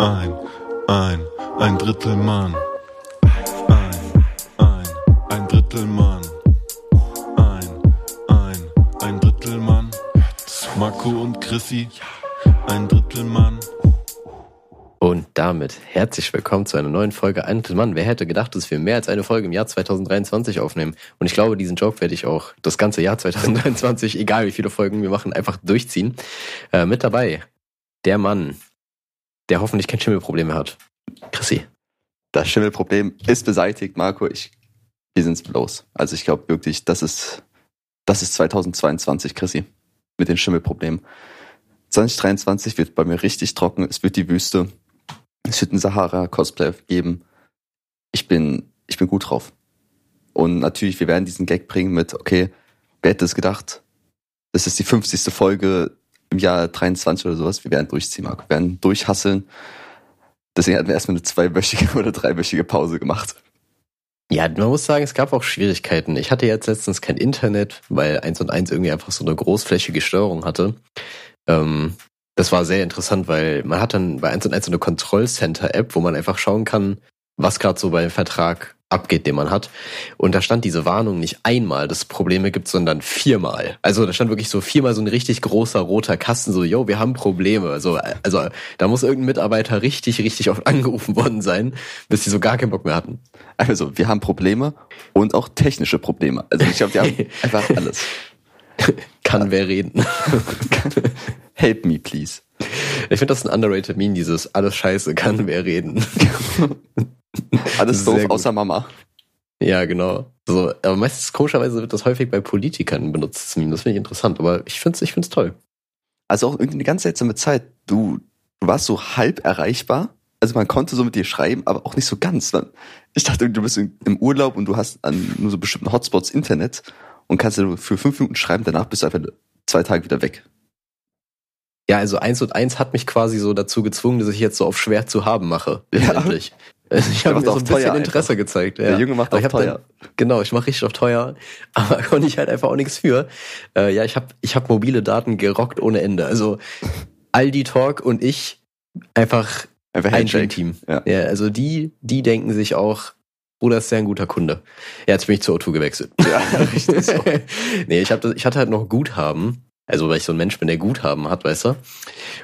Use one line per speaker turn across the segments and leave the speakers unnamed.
ein, ein, ein Drittel Mann. Ein, ein, ein Drittel Mann. Ein, ein, ein Drittel Mann. Marco und Chrissy, ein Drittel Mann.
Und damit herzlich willkommen zu einer neuen Folge Ein Drittel Mann. Wer hätte gedacht, dass wir mehr als eine Folge im Jahr 2023 aufnehmen? Und ich glaube, diesen Joke werde ich auch das ganze Jahr 2023, egal wie viele Folgen wir machen, einfach durchziehen. Äh, mit dabei der Mann, der hoffentlich kein Schimmelproblem mehr hat. Chrissy.
Das Schimmelproblem ist beseitigt, Marco. Ich, wir sind's los. Also ich glaube wirklich, das ist, das ist 2022, Chrissy, mit den Schimmelproblemen. 2023 wird bei mir richtig trocken. Es wird die Wüste. Es wird ein Sahara-Cosplay geben. Ich bin, ich bin gut drauf. Und natürlich, wir werden diesen Gag bringen mit, okay, wer hätte es gedacht? Das ist die 50. Folge im Jahr 23 oder sowas. Wir werden durchziehen, Marco. Wir werden durchhasseln. Deswegen hatten wir erstmal eine zweiwöchige oder dreiwöchige Pause gemacht.
Ja, man muss sagen, es gab auch Schwierigkeiten. Ich hatte jetzt letztens kein Internet, weil 1 und 1 irgendwie einfach so eine großflächige Störung hatte. Ähm, das war sehr interessant, weil man hat dann bei 1 und 1 so eine Kontrollcenter-App, wo man einfach schauen kann, was gerade so beim Vertrag abgeht, den man hat. Und da stand diese Warnung nicht einmal, dass es Probleme gibt, sondern viermal. Also da stand wirklich so viermal so ein richtig großer roter Kasten, so, yo, wir haben Probleme. Also, also da muss irgendein Mitarbeiter richtig, richtig oft angerufen worden sein, bis die so gar keinen Bock mehr hatten.
Also, wir haben Probleme und auch technische Probleme. Also ich glaube, wir haben einfach alles.
Kann wer reden.
Help me, please.
Ich finde das ein underrated Meme, dieses alles scheiße, kann wer reden.
Alles doof
gut.
außer Mama.
Ja, genau. So, aber meistens komischerweise wird das häufig bei Politikern benutzt, das finde ich interessant, aber ich finde es ich find's toll.
Also auch irgendwie eine ganz seltsame Zeit. Du, du warst so halb erreichbar. Also man konnte so mit dir schreiben, aber auch nicht so ganz. Ich dachte, du bist im Urlaub und du hast an nur so bestimmten Hotspots Internet und kannst dir für fünf Minuten schreiben, danach bist du einfach zwei Tage wieder weg.
Ja, also eins und eins hat mich quasi so dazu gezwungen, dass ich jetzt so auf schwer zu haben mache.
Ja.
Also ich habe mir so
auch
ein bisschen
teuer
Interesse gezeigt. Ja.
Der Junge macht auch teuer.
Dann, genau, ich mache richtig auf teuer, aber konnte ich halt einfach auch nichts für. Äh, ja, ich habe ich hab mobile Daten gerockt ohne Ende. Also Aldi Talk und ich einfach
Einfach
ein. Team.
Ja.
Ja, also die, die denken sich auch, Bruder ist ja ein guter Kunde. Ja, jetzt bin ich zu O2 gewechselt.
Ja, richtig so.
nee, ich, hab, das- ich hatte halt noch Guthaben. Also, weil ich so ein Mensch bin, der Guthaben hat, weißt du?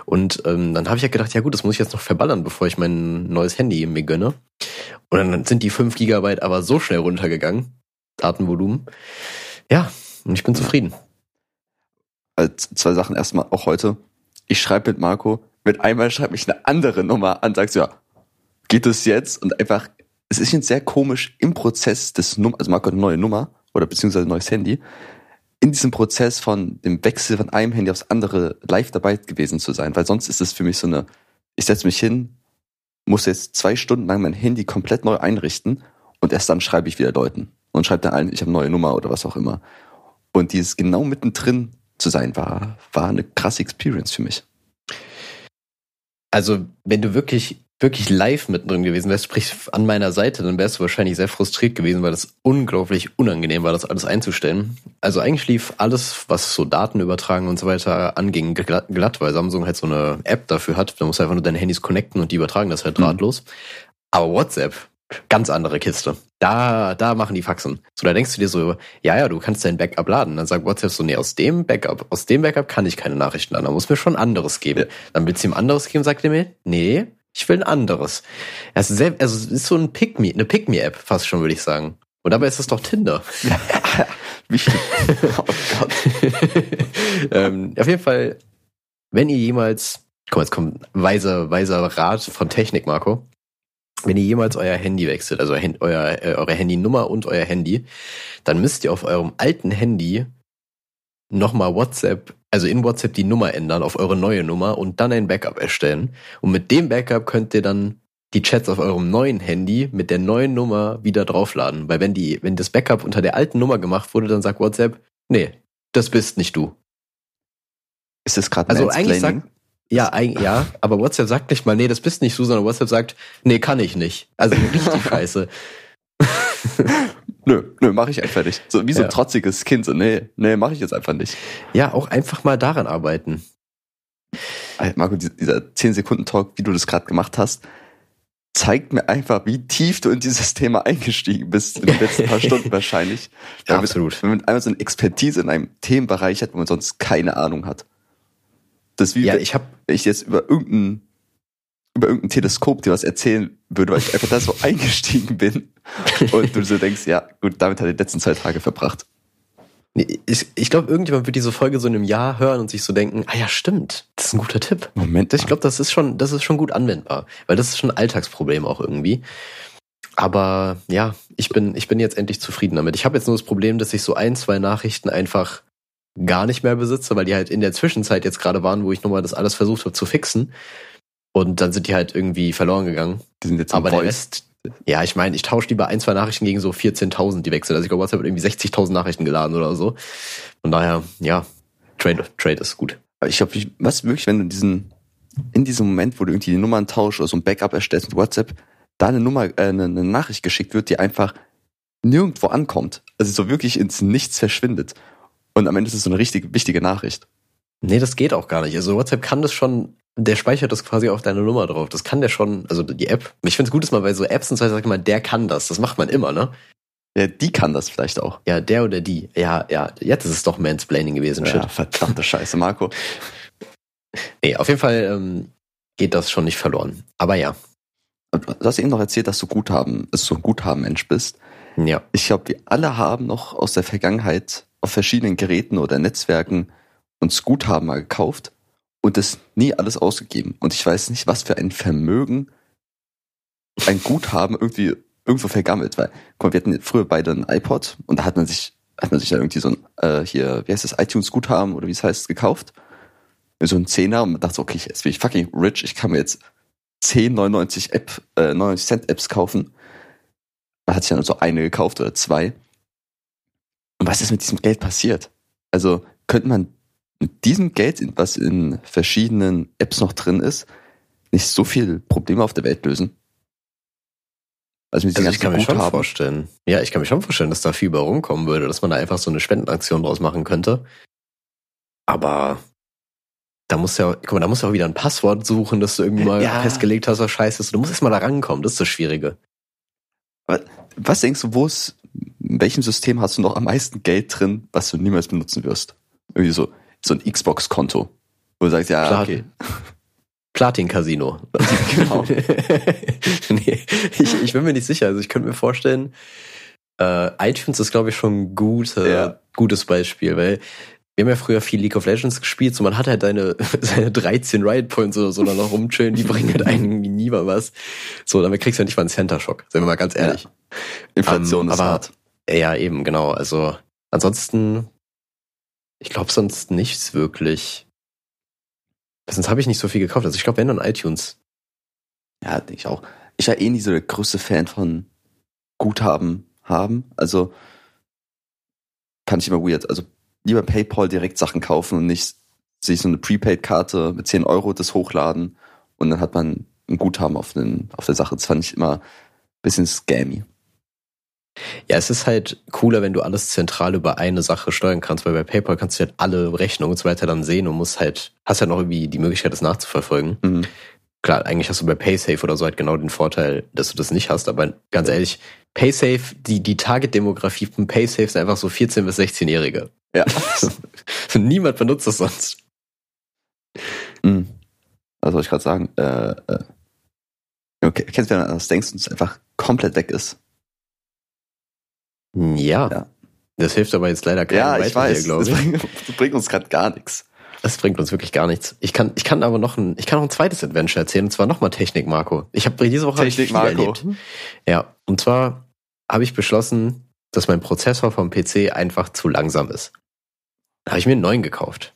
Und ähm, dann habe ich ja gedacht, ja gut, das muss ich jetzt noch verballern, bevor ich mein neues Handy mir gönne. Und dann sind die 5 Gigabyte aber so schnell runtergegangen. Datenvolumen. Ja, und ich bin zufrieden.
Also zwei Sachen erstmal, auch heute. Ich schreibe mit Marco, mit einmal schreibt mich eine andere Nummer an, sagst ja, geht es jetzt? Und einfach, es ist jetzt sehr komisch im Prozess des Nummer, also Marco hat eine neue Nummer oder beziehungsweise ein neues Handy, in diesem Prozess von dem Wechsel von einem Handy aufs andere live dabei gewesen zu sein, weil sonst ist es für mich so eine, ich setze mich hin, muss jetzt zwei Stunden lang mein Handy komplett neu einrichten und erst dann schreibe ich wieder Leuten und schreibe dann allen, ich habe neue Nummer oder was auch immer. Und dieses genau mittendrin zu sein, war, war eine krasse Experience für mich.
Also, wenn du wirklich, wirklich live mittendrin gewesen wärst, sprich an meiner Seite, dann wärst du wahrscheinlich sehr frustriert gewesen, weil das unglaublich unangenehm war, das alles einzustellen. Also eigentlich lief alles, was so Daten übertragen und so weiter anging, glatt, weil Samsung halt so eine App dafür hat. Da musst du einfach nur deine Handys connecten und die übertragen das halt drahtlos. Aber WhatsApp, ganz andere Kiste. Da, da machen die Faxen. So, da denkst du dir so, ja, ja, du kannst dein Backup laden. Dann sagt WhatsApp so, nee, aus dem Backup, aus dem Backup kann ich keine Nachrichten laden. Da muss mir schon anderes geben. Dann willst du ihm anderes geben, sagt er mir, nee, ich will ein anderes. Also, sehr, also es ist so ein Pick-Me, eine Pick-Me-App fast schon, würde ich sagen. Und dabei ist das doch Tinder.
Wichtig. oh Gott.
ähm, auf jeden Fall, wenn ihr jemals, komm, jetzt kommt weiser, weiser Rat von Technik, Marco. Wenn ihr jemals euer Handy wechselt, also euer, äh, eure Handynummer und euer Handy, dann müsst ihr auf eurem alten Handy nochmal WhatsApp, also in WhatsApp die Nummer ändern auf eure neue Nummer und dann ein Backup erstellen. Und mit dem Backup könnt ihr dann die Chats auf eurem neuen Handy mit der neuen Nummer wieder draufladen. Weil wenn die, wenn das Backup unter der alten Nummer gemacht wurde, dann sagt WhatsApp, nee, das bist nicht du.
Ist das gerade
Also eigentlich sagt, ja, eigentlich, ja, aber WhatsApp sagt nicht mal, nee, das bist nicht du, sondern WhatsApp sagt, nee, kann ich nicht. Also richtig scheiße.
Nö, nö, mache ich einfach nicht. So wie so
Ja.
ein trotziges Kind. So, nee, nee, mache ich jetzt einfach nicht.
Ja, auch einfach mal daran arbeiten.
Ey, Marco, die- dieser 10-Sekunden-Talk, wie du das gerade gemacht hast, zeigt mir einfach, wie tief du in dieses Thema eingestiegen bist in den letzten paar Stunden wahrscheinlich. Weil
Absolut.
Wenn man einmal so eine Expertise in einem Themenbereich hat, wo man sonst keine Ahnung hat. Das wie,
Ja, ich habe
wenn ich jetzt über irgendein, über irgendein Teleskop dir was erzählen würde, weil ich einfach da so eingestiegen bin und du so denkst, ja, gut, damit hat er die letzten zwei Tage verbracht.
Nee, Ich, ich glaube, irgendjemand wird diese Folge so in einem Jahr hören und sich so denken, ah ja, stimmt, das ist ein guter Tipp.
Moment,
Ich glaube, das ist schon, das ist schon gut anwendbar, weil das ist schon ein Alltagsproblem auch irgendwie. Aber ja, ich bin, ich bin jetzt endlich zufrieden damit. Ich habe jetzt nur das Problem, dass ich so ein, zwei Nachrichten einfach gar nicht mehr besitze, weil die halt in der Zwischenzeit jetzt gerade waren, wo ich nochmal das alles versucht habe zu fixen. Und dann sind die halt irgendwie verloren gegangen.
die sind jetzt im
Aber der. Rest, ja, ich meine, ich tausche lieber ein, zwei Nachrichten gegen so 14.000, die wechseln. Also ich glaube, WhatsApp hat irgendwie 60.000 Nachrichten geladen oder so. Von daher, ja, Trade, Trade ist gut.
Aber ich glaube, was wirklich, wenn du diesen, in diesem Moment, wo du irgendwie die Nummern tauschst oder so ein Backup erstellst mit WhatsApp, da eine Nummer, äh, eine, eine Nachricht geschickt wird, die einfach nirgendwo ankommt. Also so wirklich ins Nichts verschwindet. Und am Ende ist es so eine richtig wichtige Nachricht.
Nee, das geht auch gar nicht. Also WhatsApp kann das schon, der speichert das quasi auf deine Nummer drauf. Das kann der schon, also die App. Ich finde es gut, dass man bei so Apps und so sagt man, der kann das. Das macht man immer, ne?
Ja, die kann das vielleicht auch.
Ja, der oder die. Ja, ja, jetzt ist es doch Mansplaining gewesen. Shit.
Ja, verdammte Scheiße, Marco.
Nee, auf jeden Fall ähm, geht das schon nicht verloren. Aber ja.
Du hast eben noch erzählt, dass du Guthaben, dass du ein Guthaben-Mensch bist.
Ja.
Ich glaube, wir alle haben noch aus der Vergangenheit auf verschiedenen Geräten oder Netzwerken uns Guthaben mal gekauft und das nie alles ausgegeben. Und ich weiß nicht, was für ein Vermögen ein Guthaben irgendwie irgendwo vergammelt. Weil, guck mal, wir hatten früher beide ein iPod und da hat man sich, hat man sich dann irgendwie so ein, äh, hier, wie heißt das, iTunes-Guthaben oder wie es heißt, gekauft. So ein Zehner und man dachte, so, okay, jetzt bin ich fucking rich, ich kann mir jetzt 10, 99 App, äh, 99 Cent Apps kaufen. Man hat sich dann so eine gekauft oder zwei. Und was ist mit diesem Geld passiert? Also könnte man mit diesem Geld, was in verschiedenen Apps noch drin ist, nicht so viel Probleme auf der Welt lösen? Also
Also ich kann mir schon
Guthaben.
vorstellen. Ja, ich kann mir schon vorstellen, dass da viel bei rumkommen würde, dass man da einfach so eine Spendenaktion draus machen könnte. Aber da muss ja, guck mal, da musst du auch wieder ein Passwort suchen, das du irgendwie mal
Ja.
festgelegt hast, was scheiße ist. Du musst erst mal da rankommen, das ist das Schwierige.
Was denkst du, wo ist, in welchem System hast du noch am meisten Geld drin, was du niemals benutzen wirst? Irgendwie so, so ein Xbox-Konto. Wo du sagst, ja,
Klar.
okay.
Platin-Casino.
Genau.
nee, ich, ich bin mir nicht sicher. Also ich könnte mir vorstellen, äh, iTunes ist, glaube ich, schon ein gute,
Ja.
gutes Beispiel, weil wir haben ja früher viel League of Legends gespielt, so man hat halt seine, seine 13 Riot Points oder so da noch rumchillen, die bringen halt einen nie mal was. So, damit kriegst du ja nicht mal einen Center Shock, sind wir mal ganz ehrlich.
Inflation
Ähm,
ist
aber-
hart.
Ja, eben, genau. Also ansonsten, ich glaube sonst nichts wirklich. Sonst habe ich nicht so viel gekauft. Also ich glaube, wenn dann iTunes.
Ja, denke ich auch. Ich war eh nie so der größte Fan von Guthaben haben. Also fand ich immer weird. Also lieber PayPal direkt Sachen kaufen und nicht sich so eine Prepaid-Karte mit 10 Euro das hochladen und dann hat man ein Guthaben auf, den, auf der Sache. Das fand ich immer ein bisschen scammy.
Ja, es ist halt cooler, wenn du alles zentral über eine Sache steuern kannst, weil bei PayPal kannst du halt alle Rechnungen und so weiter dann sehen und musst halt, hast halt noch irgendwie die Möglichkeit, das nachzuverfolgen.
Mhm.
Klar, eigentlich hast du bei PaySafe oder so halt genau den Vorteil, dass du das nicht hast, aber ganz ehrlich, PaySafe, die, die Target-Demografie von PaySafe sind einfach so 14- bis 16-Jährige.
Ja.
Niemand benutzt das sonst.
Mhm. Was soll ich gerade sagen? Äh, äh. Okay, kennst du, wenn das denkst und es einfach komplett weg ist?
Ja.
Ja.
Das hilft aber jetzt leider keinem
Ja, ich weiß.
glaube
das,
ich.
bringt, das bringt uns gerade gar nichts.
Das bringt uns wirklich gar nichts. Ich kann, ich kann aber noch ein, ich kann noch ein zweites Adventure erzählen, und zwar nochmal Technik, Marco. Ich habe diese Woche
Technik, Marco.
erlebt. Ja, und zwar habe ich beschlossen, dass mein Prozessor vom PC einfach zu langsam ist. Da habe ich mir einen neuen gekauft.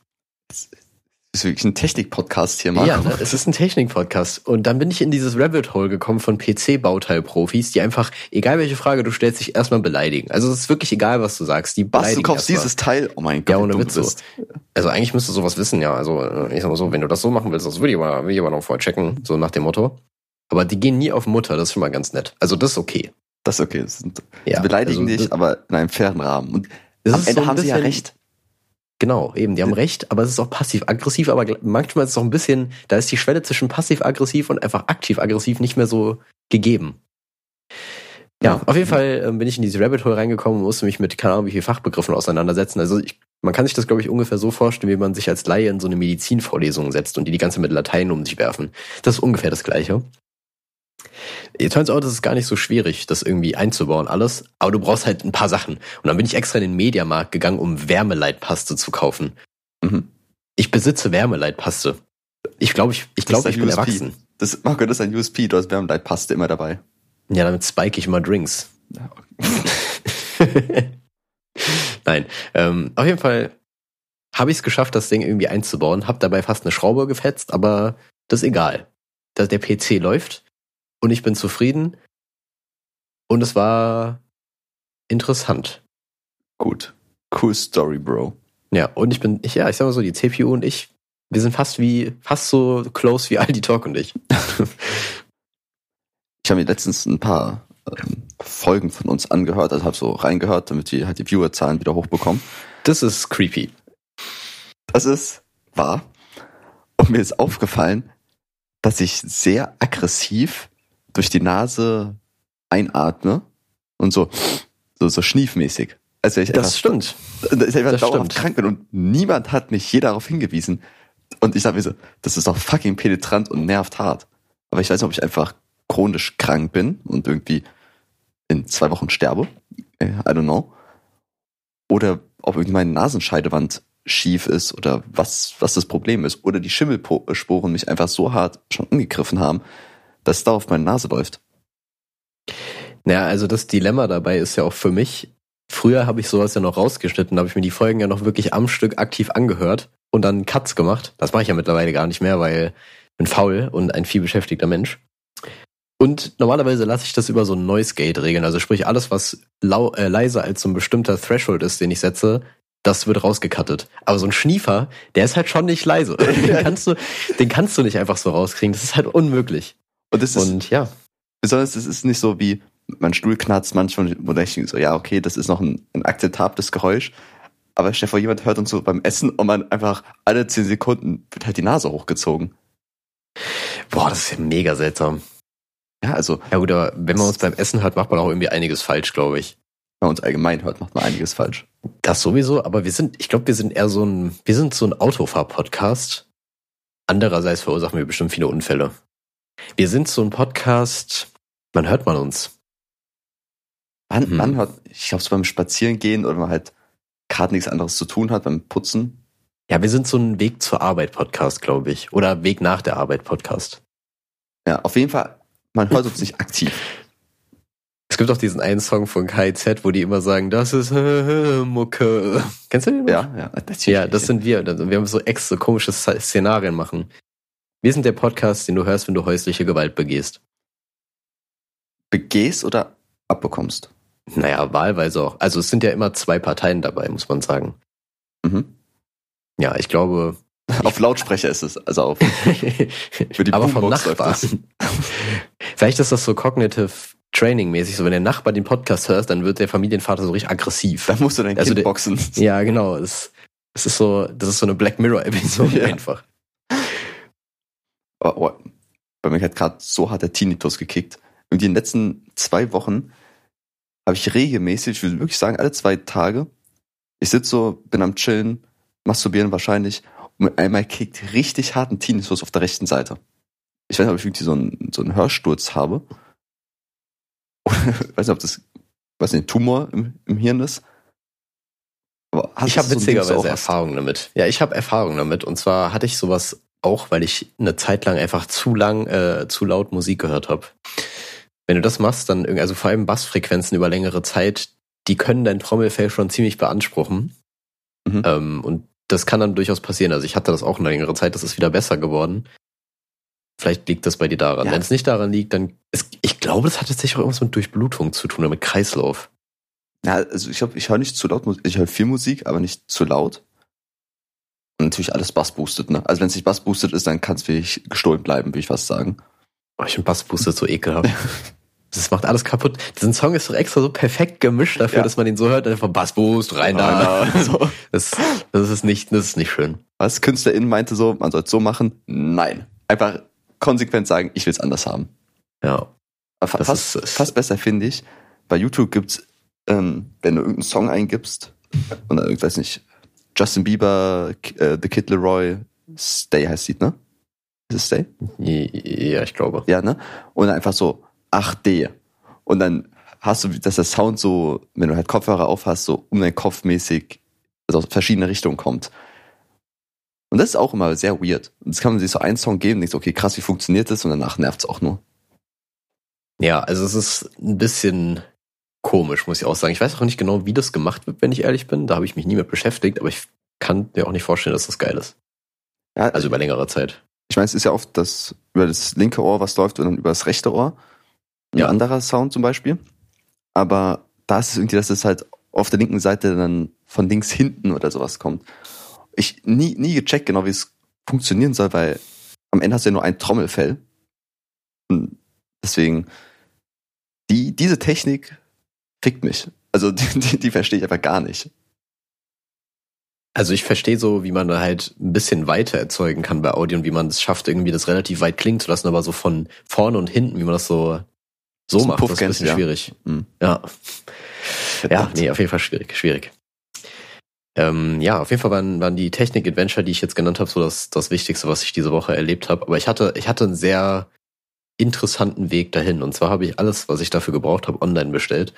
Ist wirklich ein Technik-Podcast hier, Marco.
Ja, ne? es ist ein Technik-Podcast. Und dann bin ich in dieses Rabbit Hole gekommen von PC-Bauteilprofis, die einfach, egal welche Frage du stellst, sich erstmal beleidigen. Also es ist wirklich egal, was du sagst. Die
Was, du kaufst dieses Teil? Oh mein Gott,
Ja, ohne Witz so. Also eigentlich müsstest du sowas wissen, ja. Also äh, ich sag mal so, wenn du das so machen willst, das will ich aber, will ich aber noch vorher checken, so nach dem Motto. Aber die gehen nie auf Mutter, das ist schon mal ganz nett. Also das ist okay.
Das ist okay. Das sind,
Ja,
sie beleidigen
also,
dich, aber in einem fairen Rahmen. Und am Ende
so
haben sie ja recht.
Genau, eben, die haben recht, aber es ist auch passiv-aggressiv, aber manchmal ist es auch ein bisschen, da ist die Schwelle zwischen passiv-aggressiv und einfach aktiv-aggressiv nicht mehr so gegeben. Ja,
Ja.
auf jeden Fall ähm, bin ich in diese Rabbit Hole reingekommen und musste mich mit, keine Ahnung, wie viel Fachbegriffen auseinandersetzen. Also ich, man kann sich das, glaube ich, ungefähr so vorstellen, wie man sich als Laie in so eine Medizinvorlesung setzt und die die ganze mit Latein um sich werfen. Das ist ungefähr das Gleiche. It turns out, es ist gar nicht so schwierig, das irgendwie einzubauen, alles. Aber du brauchst halt ein paar Sachen. Und dann bin ich extra in den Mediamarkt gegangen, um Wärmeleitpaste zu kaufen.
Mhm.
Ich besitze Wärmeleitpaste. Ich glaube, ich, ich,
ein
ich bin
USP.
erwachsen.
Das, Marco, das ist ein USP, du hast Wärmeleitpaste immer dabei.
Ja, damit spike ich immer Drinks. Nein, ähm, auf jeden Fall habe ich es geschafft, das Ding irgendwie einzubauen. Hab dabei fast eine Schraube gefetzt, aber das ist egal. Dass der PC läuft und ich bin zufrieden. Und es war interessant.
Gut. Cool Story, Bro.
Ja, und ich bin, ich, ja, ich sag mal so, die CPU und ich, wir sind fast wie, fast so close wie Aldi Talk und ich.
Ich habe mir letztens ein paar ähm, Folgen von uns angehört, also habe so reingehört, damit wir halt die Viewerzahlen wieder hochbekommen.
Das ist creepy.
Das ist wahr. Und mir ist aufgefallen, dass ich sehr aggressiv durch die Nase einatme und so, so, so schniefmäßig. Als wäre ich
Das stimmt.
dass ich einfach
das
dauerhaft
stimmt.
krank bin und niemand hat mich je darauf hingewiesen. Und ich sage mir so, das ist doch fucking penetrant und nervt hart. Aber ich weiß nicht, ob ich einfach chronisch krank bin und irgendwie in zwei Wochen sterbe. Äh, I don't know. Oder ob irgendwie meine Nasenscheidewand schief ist oder was, was das Problem ist. Oder die Schimmelsporen mich einfach so hart schon angegriffen haben, dass da auf meine Nase läuft.
Naja, also das Dilemma dabei ist ja auch für mich, früher habe ich sowas ja noch rausgeschnitten, habe ich mir die Folgen ja noch wirklich am Stück aktiv angehört und dann Cuts gemacht. Das mache ich ja mittlerweile gar nicht mehr, weil ich bin faul und ein viel beschäftigter Mensch. Und normalerweise lasse ich das über so ein Noise Gate regeln. Also sprich, alles, was lau äh, leiser als so ein bestimmter Threshold ist, den ich setze, das wird rausgekattet. Aber so ein Schniefer, der ist halt schon nicht leise. Den kannst du, den kannst du nicht einfach so rauskriegen. Das ist halt unmöglich.
Und das ist,
Und ja,
Besonders, es ist nicht so wie, mein Stuhl knarzt manchmal, wo ich denke so, ja, okay, das ist noch ein, ein akzeptables Geräusch. Aber stell dir vor, jemand hört uns so beim Essen und man einfach alle zehn Sekunden wird halt die Nase hochgezogen.
boah, das ist ja mega seltsam.
Ja, also,
Ja gut, aber wenn man uns beim Essen hört, macht man auch irgendwie einiges falsch, glaube ich.
wenn man uns allgemein hört, macht man einiges falsch.
Das sowieso, aber wir sind, ich glaube, wir sind eher so ein, wir sind so ein Autofahr-Podcast. Andererseits verursachen wir bestimmt viele Unfälle. Wir sind so ein Podcast, man hört man uns.
Wann,
Hm.
wann hört, ich glaube, so beim Spazierengehen oder man halt gerade nichts anderes zu tun hat, beim Putzen.
Ja, wir sind so ein Weg zur Arbeit-Podcast, glaube ich. Oder Weg nach der Arbeit-Podcast.
Ja, auf jeden Fall, man hört uns nicht aktiv.
Es gibt auch diesen einen Song von KIZ, wo die immer sagen, das ist äh, Mucke. Kennst du den? noch?
Ja, ja, natürlich.
Ja, das sind wir. Wir haben so extra komische Szenarien machen. Wir sind der Podcast, den du hörst, wenn du häusliche Gewalt begehst.
Begehst oder abbekommst.
Naja, wahlweise auch. Also es sind ja immer zwei Parteien dabei, muss man sagen.
Mhm.
Ja, ich glaube.
Auf Lautsprecher ist es, also auf, für die
aber vom. Nachbarn. Vielleicht ist das so cognitive Training mäßig. So, wenn der Nachbar den Podcast hört, dann wird der Familienvater so richtig aggressiv.
Da musst du dein
Also
Kind
der-
boxen.
Ja, genau. Es, es ist so, das ist so eine Black Mirror Episode
Ja.
einfach.
Oh, oh, bei mir hat gerade so hart der Tinnitus gekickt. Und in den letzten zwei Wochen habe ich regelmäßig, ich würde wirklich sagen, alle zwei Tage, ich sitze so, bin am Chillen, masturbieren wahrscheinlich, und mit einmal kickt richtig harten Tinnitus auf der rechten Seite. Ich weiß nicht, ob ich wirklich so einen, so einen Hörsturz habe. Oder, ich weiß nicht, ob das, weiß nicht, ein Tumor im, im Hirn ist.
Ich habe
so
witzigerweise? Erfahrung damit. Ja, ich habe Erfahrung damit. Und zwar hatte ich sowas auch, weil ich eine Zeit lang einfach zu lang, äh, zu laut Musik gehört habe. Wenn du das machst, dann irgendwie, also vor allem Bassfrequenzen über längere Zeit, die können dein Trommelfell schon ziemlich beanspruchen.
Mhm.
Ähm, und das kann dann durchaus passieren. Also ich hatte das auch eine längere Zeit, das ist wieder besser geworden. Vielleicht liegt das bei dir daran.
Ja.
Wenn es nicht daran liegt, dann es, ich glaube, das hat tatsächlich auch irgendwas mit Durchblutung zu tun oder mit Kreislauf.
Ja, also ich glaube, ich höre nicht zu laut Musik, ich höre viel Musik, aber nicht zu laut. Und natürlich alles Bass boostet, ne? Also wenn es nicht Bass boostet ist, dann kann es wirklich gestohlen bleiben, würde ich fast sagen.
Oh, ich finde Bassbooster so ekelhaft. Das macht alles kaputt. Diesen Song ist doch extra so perfekt gemischt dafür,
Ja.
dass man den so hört, einfach Bass Boost, rein da. So. Das, das ist nicht, das ist nicht schön.
Was KünstlerInnen meinte so, man soll es so machen. Nein. Einfach konsequent sagen, ich will es anders haben.
Ja.
Fast,
ist- ist-
fast besser finde ich, bei YouTube gibt's, ähm, wenn du irgendeinen Song eingibst, und dann, ich weiß nicht, Justin Bieber, äh, The Kid Leroy, Stay heißt die, ne? Ist es Stay?
Ja, ich glaube.
Ja, ne? Und einfach so 8D. Und dann hast du, dass der Sound so, wenn du halt Kopfhörer auf hast, so um deinen Kopf mäßig, also aus verschiedene Richtungen kommt. Und das ist auch immer sehr weird. Und das kann man sich so einen Song geben, denkst, okay, krass, wie funktioniert das? Und danach nervt's auch nur.
Ja, also es ist ein bisschen komisch, muss ich auch sagen. Ich weiß auch nicht genau, wie das gemacht wird, wenn ich ehrlich bin. Da habe ich mich nie mit beschäftigt, aber ich kann mir auch nicht vorstellen, dass das geil ist.
Ja,
Also über längere Zeit.
ich meine, es ist ja oft das, über das linke Ohr was läuft und dann über das rechte Ohr. Ein
Ja.
anderer Sound zum Beispiel. Aber da ist es irgendwie, dass es halt auf der linken Seite dann von links hinten oder sowas kommt. Ich nie, nie gecheckt genau, wie es funktionieren soll, weil am Ende hast du ja nur ein Trommelfell. Und deswegen, die, diese Technik fickt mich. Also die, die, die verstehe ich einfach gar nicht.
Also ich verstehe so, wie man da halt ein bisschen weiter erzeugen kann bei Audio und wie man es schafft, irgendwie das relativ weit klingen zu lassen, aber so von vorne und hinten, wie man das so so
ein
macht, das ist ein bisschen
ja.
schwierig.
Hm.
Ja. Ja, nee, auf jeden Fall schwierig, schwierig. Ähm, ja, auf jeden Fall waren, waren die Technik-Adventure, die ich jetzt genannt habe, so das, das Wichtigste, was ich diese Woche erlebt habe. Aber ich hatte, ich hatte einen sehr interessanten Weg dahin. Und zwar habe ich alles, was ich dafür gebraucht habe, online bestellt.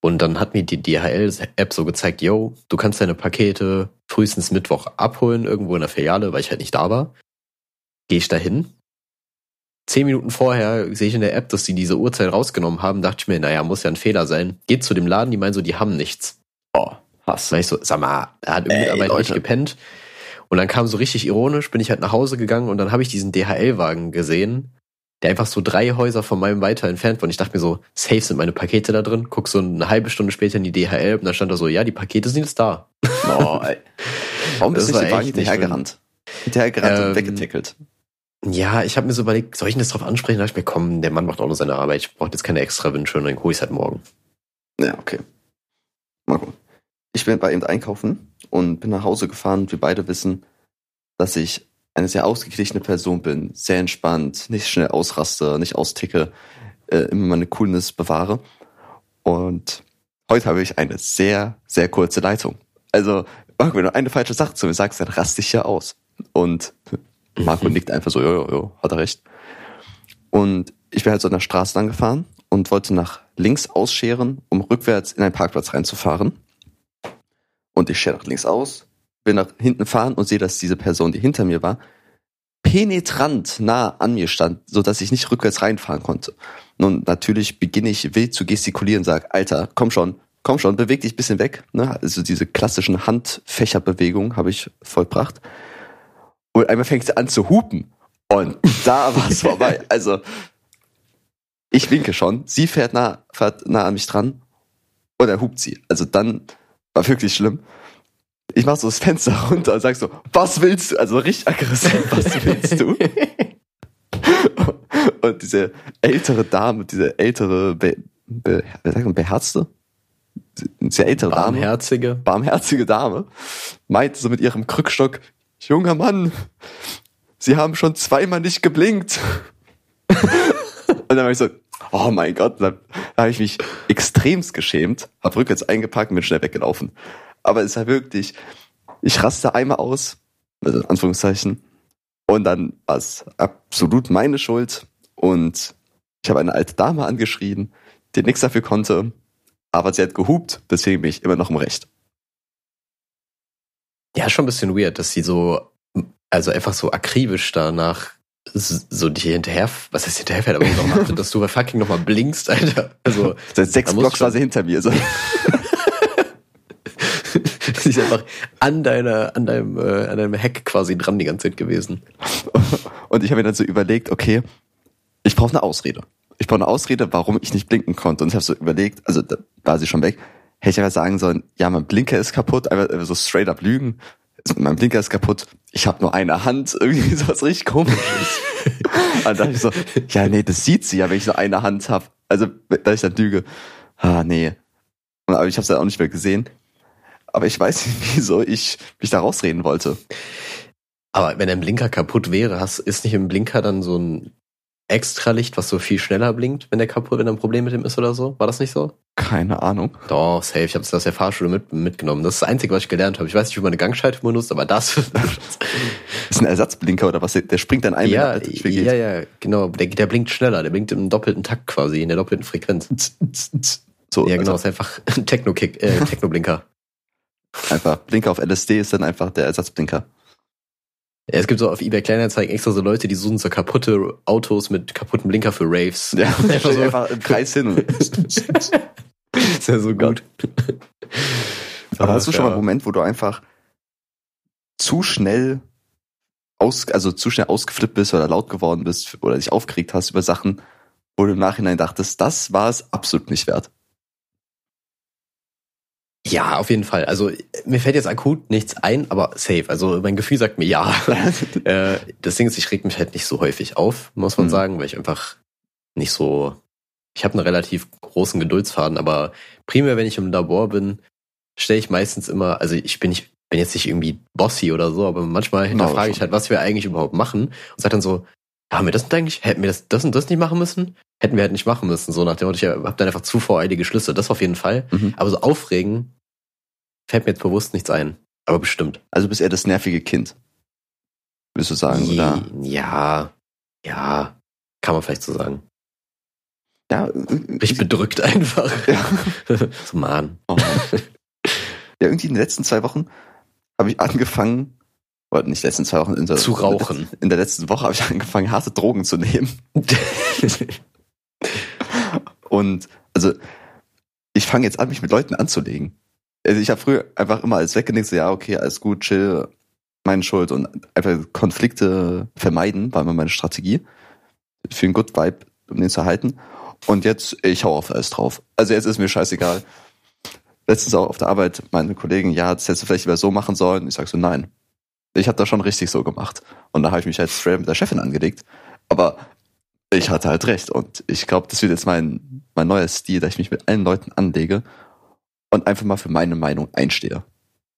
Und dann hat mir die DHL-App so gezeigt, yo, du kannst deine Pakete frühestens Mittwoch abholen, irgendwo in der Filiale, weil ich halt nicht da war. Gehe ich dahin. Zehn Minuten vorher sehe ich in der App, dass die diese Uhrzeit rausgenommen haben, dachte ich mir, naja, muss ja ein Fehler sein. Geht zu dem Laden, die meinen so, die haben nichts.
Oh, Hass.
Sag ich so, sag mal, er hat irgendwie
Ey,
Arbeit nicht gepennt. Und dann kam so richtig ironisch, bin ich halt nach Hause gegangen und dann habe ich diesen DHL-Wagen gesehen, der einfach so drei Häuser von meinem weiter entfernt war. Und ich dachte mir so, safe sind meine Pakete da drin. Guck so eine halbe Stunde später in die DHL und dann stand da so, ja, die Pakete sind jetzt da.
Oh, ey. Warum bist du Wagen
echt nicht
hinterhergerannt? Hinterhergerannt
Ähm,
und weggetickelt.
Ja, ich habe mir so überlegt, soll ich ihn das drauf ansprechen? Da dachte ich mir, komm, der Mann macht auch nur seine Arbeit. Ich brauche jetzt keine extra Wünsche und dann hole ich halt morgen.
Ja, okay. Mal gucken. Ich bin bei ihm einkaufen und bin nach Hause gefahren. Wir beide wissen, dass ich eine sehr ausgeglichene Person bin, sehr entspannt, nicht schnell ausraste, nicht austicke, äh, immer meine Coolness bewahre. Und heute habe ich eine sehr, sehr kurze Leitung. Also, Marco, wenn du eine falsche Sache zu mir sagst, dann raste ich hier aus. Und Marco nickt einfach so, jo, jo, jo, hat er recht. Und ich bin halt so an der Straße lang gefahren und wollte nach links ausscheren, um rückwärts in einen Parkplatz reinzufahren. Und ich schere nach links aus, will nach hinten fahren und sehe, dass diese Person, die hinter mir war, penetrant nah an mir stand, so dass ich nicht rückwärts reinfahren konnte. Nun, natürlich beginne ich wild zu gestikulieren, sag, Alter, komm schon, komm schon, beweg dich ein bisschen weg. Ne? Also diese klassischen Handfächerbewegungen habe ich vollbracht. Und einmal fängt sie an zu hupen. Und da war es vorbei. Also, ich winke schon, sie fährt nah, fährt nah an mich dran und er hupt sie. Also dann war wirklich schlimm. Ich mach so das Fenster runter und sag so, was willst du? Also richtig aggressiv, was willst du? und diese ältere Dame, diese ältere, be, be, wie sagt man, beherzte? Diese ältere Dame
Barmherzige.
barmherzige Dame, meinte so mit ihrem Krückstock, junger Mann, Sie haben schon zweimal nicht geblinkt. Und dann war ich so, oh mein Gott, da, da habe ich mich extremst geschämt, hab rückwärts eingepackt und bin schnell weggelaufen. Aber es war wirklich, ich raste einmal aus, also Anführungszeichen, und dann war es absolut meine Schuld und ich habe eine alte Dame angeschrien, die nichts dafür konnte, aber sie hat gehupt, deswegen bin ich immer noch im Recht.
Ja, schon ein bisschen weird, dass sie so, also einfach so akribisch danach so dich hinterher, was heißt hinterherfährt, aber noch achtet, dass du bei fucking nochmal blinkst, Alter. Also,
Seit sechs Blocks war sie hinter mir. So.
ist einfach an deiner, an deinem, äh, an deinem Heck quasi dran die ganze Zeit gewesen.
Und ich habe mir dann so überlegt, okay, ich brauche eine Ausrede. Ich brauche eine Ausrede, warum ich nicht blinken konnte. Und ich habe so überlegt, also da war sie schon weg, hätte ich einfach sagen sollen, ja, mein Blinker ist kaputt, einfach einfach so straight up lügen. Also, Mein Blinker ist kaputt, ich habe nur eine Hand, irgendwie sowas richtig komisches. Und dann dachte ich so, ja, nee, das sieht sie ja, wenn ich nur eine Hand habe. Also, da ich dann lüge. Ah, nee. Aber ich habe es dann auch nicht mehr gesehen. Aber ich weiß nicht, wieso ich mich da rausreden wollte.
Aber wenn ein Blinker kaputt wäre, hast, ist nicht im Blinker dann so ein Extralicht, was so viel schneller blinkt, wenn der kaputt, wenn da ein Problem mit dem ist oder so? War das nicht so?
Keine Ahnung.
Doch, safe. Ich habe es aus der Fahrschule mit, mitgenommen. Das ist das Einzige, was ich gelernt habe. Ich weiß nicht, wie man eine Gangschaltung benutzt, aber das.
ist ein Ersatzblinker oder was? Der springt dann ein,
ja,
wenn
ja, ja, genau. Der, der blinkt schneller. Der blinkt im doppelten Takt quasi, in der doppelten Frequenz.
So,
ja, genau.
also
ist einfach ein Techno-Kick, äh, Techno-Blinker.
Einfach Blinker auf LSD ist dann einfach der Ersatzblinker.
Ja, es gibt so auf eBay Kleinanzeigen extra so Leute, die suchen so kaputte Autos mit kaputten Blinker für Raves.
Ja,
einfach so.
einfach im Kreis hin.
Ist ja so gut.
Aber hast du schon mal einen Moment, wo du einfach zu schnell aus, also zu schnell ausgeflippt bist oder laut geworden bist oder dich aufgeregt hast über Sachen, wo du im Nachhinein dachtest, das war es absolut nicht wert.
Ja, auf jeden Fall. Also mir fällt jetzt akut nichts ein, aber safe. Also mein Gefühl sagt mir ja. äh, das Ding ist, ich reg mich halt nicht so häufig auf, muss man
Mhm.
sagen, weil ich einfach nicht so. Ich habe einen relativ großen Geduldsfaden, aber primär, wenn ich im Labor bin, stelle ich meistens immer, also ich bin nicht, bin jetzt nicht irgendwie bossy oder so, aber manchmal hinterfrage ich halt, was wir eigentlich überhaupt machen und sage dann so, haben wir das denn eigentlich, hätten wir das, das und das nicht machen müssen? Hätten wir halt nicht machen müssen, so nach dem Motto, ich habe dann einfach zu voreilige Schlüsse, das auf jeden Fall.
Mhm.
Aber so aufregen fällt mir jetzt bewusst nichts ein. Aber bestimmt.
Also bist eher das nervige Kind. Willst du sagen,
Je-
oder?
Ja, ja, kann man vielleicht so sagen.
Ja,
Ich bedrückt einfach.
ja.
so, Mann.
Oh. ja, irgendwie in den letzten zwei Wochen habe ich angefangen, oder nicht letzten zwei Wochen, in der,
Zu rauchen.
In der letzten Woche habe ich angefangen, harte Drogen zu nehmen. Und also ich fange jetzt an, mich mit Leuten anzulegen. Also ich habe früher einfach immer alles weggenickt, so ja, okay, alles gut, chill, meine Schuld und einfach Konflikte vermeiden, war immer meine Strategie. Für einen Good Vibe, um den zu halten. Und jetzt, ich hau auf alles drauf. Also jetzt ist mir scheißegal. Letztens auch auf der Arbeit, meine Kollegen, ja, das hättest du vielleicht lieber so machen sollen. Ich sag so, nein. Ich habe das schon richtig so gemacht. Und da habe ich mich halt straight mit der Chefin angelegt. Aber ich hatte halt recht. Und ich glaube, das wird jetzt mein, mein neuer Stil, dass ich mich mit allen Leuten anlege und einfach mal für meine Meinung einstehe.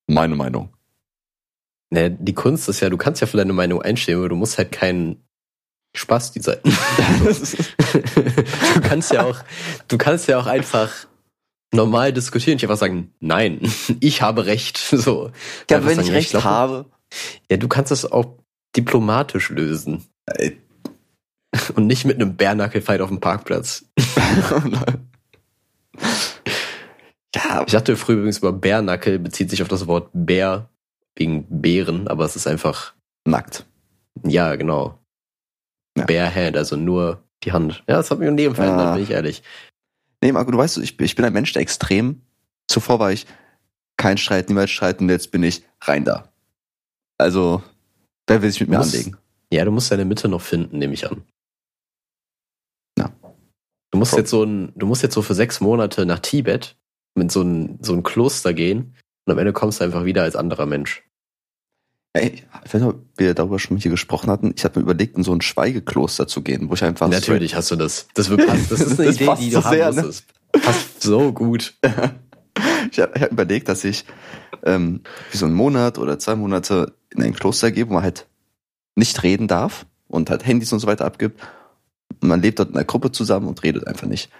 Meine Meinung.
Ne, die Kunst ist ja, du kannst ja für deine Meinung einstehen, aber du musst halt keinen Spaß die sein. du kannst ja auch, du kannst ja auch einfach normal diskutieren und einfach sagen, nein, ich habe recht. So.
Ja,
Einfach
wenn
sagen,
ich recht
glaub,
habe.
Ja, du kannst das auch diplomatisch lösen. Und nicht mit einem Bärnackelfight auf dem Parkplatz.
ja,
Ich dachte früher übrigens über Bärnackel bezieht sich auf das Wort Bär wegen Bären, aber es ist einfach,
nackt.
ja, genau.
Ja.
Bare Hand, also nur die Hand. Ja, das hat mir im Leben verändert,
Ah.
bin ich ehrlich.
Nee, Marco, du weißt, ich, ich bin ein Mensch der extrem. Zuvor war ich kein Streit, niemals streiten, und jetzt bin ich rein da. Also, wer will sich mit mir
Muss-
anlegen?
Ja, du musst deine Mitte noch finden, nehme ich an.
Ja.
Du musst
Pro-
jetzt so ein, du musst jetzt so für sechs Monate nach Tibet mit so ein, so ein Kloster gehen und am Ende kommst du einfach wieder als anderer Mensch.
Ey, ich weiß nicht, ob wir darüber schon hier gesprochen hatten. Ich habe mir überlegt, in so ein Schweigekloster zu gehen, wo ich einfach
Natürlich hast du das. Das, wird, passen. das ist eine
Das
Idee,
passt
die
so
du haben
sehr, ne?
musstest. Passt so gut.
Ich habe hab überlegt, dass ich ähm, wie so einen Monat oder zwei Monate in ein Kloster gehe, wo man halt nicht reden darf und halt Handys und so weiter abgibt. Und man lebt dort in einer Gruppe zusammen und redet einfach nicht.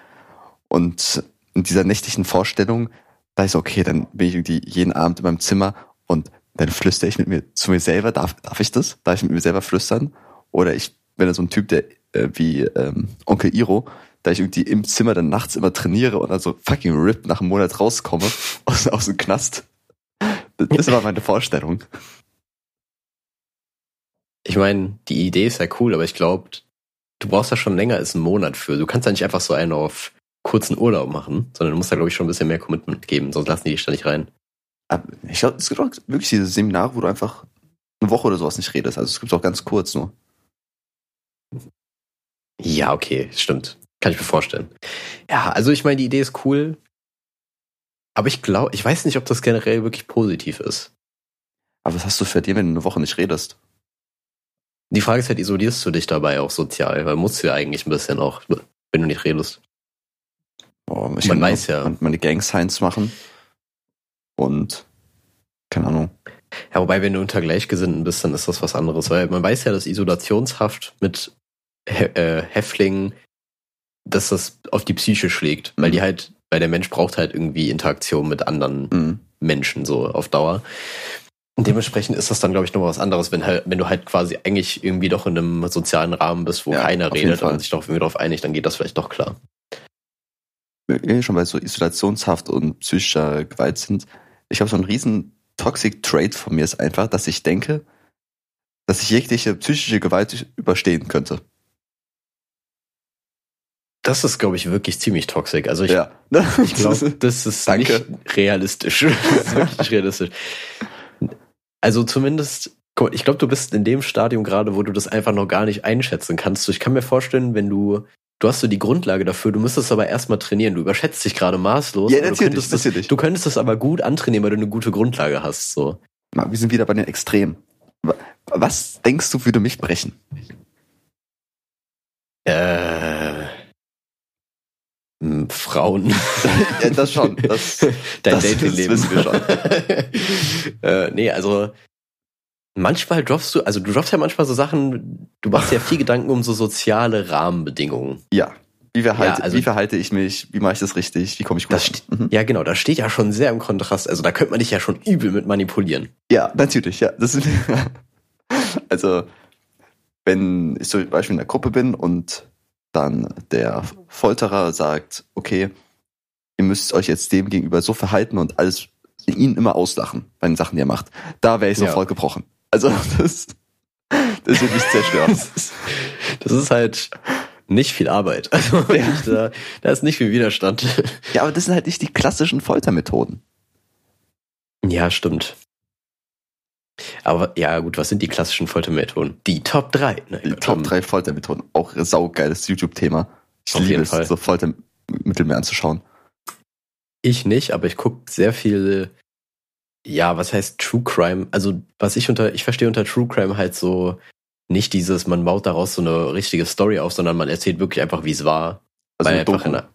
Und in dieser nächtlichen Vorstellung, da ist so, okay, dann bin ich irgendwie jeden Abend in meinem Zimmer und dann flüstere ich mit mir zu mir selber. Darf, darf ich das? Darf ich mit mir selber flüstern? Oder ich bin dann so ein Typ, der äh, wie ähm, Onkel Iro, da ich irgendwie im Zimmer dann nachts immer trainiere und dann so fucking RIP nach einem Monat rauskomme aus, aus dem Knast. Das, war meine Vorstellung.
Ich meine, die Idee ist ja cool, aber ich glaube, du brauchst da schon länger als einen Monat für. Du kannst da nicht einfach so einen auf kurzen Urlaub machen, sondern du musst da, glaube ich, schon ein bisschen mehr Commitment geben, sonst lassen die dich da nicht rein.
Aber ich glaube, es gibt auch wirklich diese Seminare, wo du einfach eine Woche oder sowas nicht redest. Also es gibt auch ganz kurz nur.
Ja, okay, stimmt. Kann ich mir vorstellen. Ja, also ich meine, die Idee ist cool, aber ich glaube, ich weiß nicht, ob das generell wirklich positiv ist.
Aber was hast du für dir, wenn du eine Woche nicht redest?
Die Frage ist halt, isolierst du dich dabei auch sozial? Weil musst du ja eigentlich ein bisschen auch, wenn du nicht redest.
Oh, ich
Man weiß ja.
man- Meine Gang-Signs machen. Und, keine Ahnung.
Ja, wobei, wenn du unter Gleichgesinnten bist, dann ist das was anderes, weil man weiß ja, dass Isolationshaft mit Hä äh, Häftlingen, dass das auf die Psyche schlägt, weil
Mhm.
die halt, weil der Mensch braucht halt irgendwie Interaktion mit anderen
Mhm.
Menschen so auf Dauer. Und dementsprechend ist das dann, glaube ich, noch was anderes, wenn halt, wenn du halt quasi eigentlich irgendwie doch in einem sozialen Rahmen bist, wo
Ja,
keiner redet und sich doch irgendwie darauf einigt, dann geht das vielleicht doch klar.
Wenn wir schon bei so Isolationshaft und psychischer Gewalt sind. Ich glaube, so ein riesen Toxic Trait von mir ist einfach, dass ich denke, dass ich jegliche psychische Gewalt überstehen könnte.
Das ist, glaube ich, wirklich ziemlich toxisch. Also ich,
ja.
ich glaube, das ist
Danke.
nicht realistisch. Das ist wirklich nicht realistisch. Also zumindest, mal, ich glaube, du bist in dem Stadium gerade, wo du das einfach noch gar nicht einschätzen kannst. Ich kann mir vorstellen, wenn du, du hast so die Grundlage dafür, du müsstest aber erstmal trainieren. Du überschätzt dich gerade maßlos.
Ja,
aber du
natürlich,
könntest das,
natürlich.
Du könntest das aber gut antrainieren, weil du eine gute Grundlage hast. So.
Wir sind wieder bei den Extremen. Wa- Was denkst du, würde mich brechen?
Äh, hm, Frauen.
Ja, das schon. Das,
Dein
das
Datingleben.
wissen wir schon.
äh, nee, also manchmal droppst du, also du droppst ja manchmal so Sachen, du machst ja viel Gedanken um so soziale Rahmenbedingungen.
ja. Wie, verhalte,
Ja, also-
wie verhalte ich mich? Wie mache ich das richtig? Wie komme ich gut
Das steht-
Mhm.
Ja, genau, das steht ja schon sehr im Kontrast. Also da könnte man dich ja schon übel mit manipulieren.
Ja, natürlich, ja. Das ist, also, wenn ich zum Beispiel in der Gruppe bin und dann der Folterer sagt, okay, ihr müsst euch jetzt dem gegenüber so verhalten und alles ihn immer auslachen bei den Sachen, die er macht. Da wäre ich
Ja.
sofort gebrochen. Also, das, das wird mich zerstören.
Das ist, ist halt nicht viel Arbeit. Also wirklich, da, da ist nicht viel Widerstand.
Ja, aber das sind halt nicht die klassischen Foltermethoden.
Ja, stimmt. Aber ja, gut, was sind die klassischen Foltermethoden? Die Top 3. Ne?
Die Top 3 Foltermethoden. Auch saugeiles YouTube-Thema. Ich
Auf
liebe
jeden
es,
Fall.
so Foltermittel mir anzuschauen.
Ich nicht, aber ich gucke sehr viel, ja, was heißt True Crime? Also, was ich unter, ich verstehe unter True Crime halt so nicht dieses, man baut daraus so eine richtige Story auf, sondern man erzählt wirklich einfach, wie es war.
Also eine
einfach
Doku.
in einer-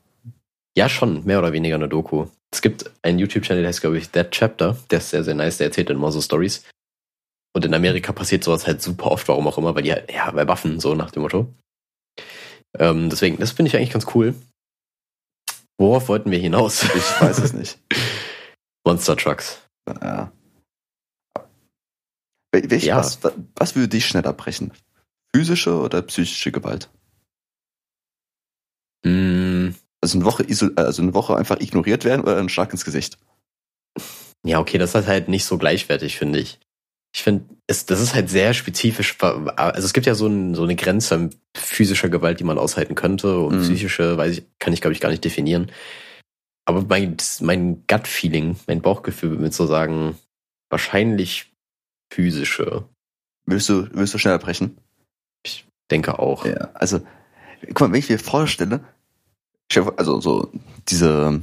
ja, schon, mehr oder weniger eine Doku. Es gibt einen YouTube-Channel, der heißt, glaube ich, That Chapter. Der ist sehr, sehr nice, der erzählt dann immer so Stories. Und in Amerika passiert sowas halt super oft, warum auch immer, weil die halt, ja, bei Waffen, so nach dem Motto. Ähm, deswegen, das finde ich eigentlich ganz cool. Worauf wollten wir hinaus?
Ich weiß es nicht.
Monster Trucks.
Ja. Wel- Welch,
Ja.
was, was würde dich schneller brechen? Physische oder psychische Gewalt?
Mm,
Also eine Woche, also eine Woche einfach ignoriert werden oder ein Schlag ins Gesicht?
ja, okay, das ist halt nicht so gleichwertig, finde ich. Ich finde, das ist halt sehr spezifisch. Also es gibt ja so, ein, so eine Grenze an physischer Gewalt, die man aushalten könnte und
Mhm.
psychische, weiß ich, kann ich glaube ich gar nicht definieren. Aber mein, mein Gut-Feeling, mein Bauchgefühl würde mir so sagen, wahrscheinlich physische.
Willst du, willst du schneller brechen?
Denke auch.
Ja. Also, guck mal, wenn ich mir vorstelle, ich also so diese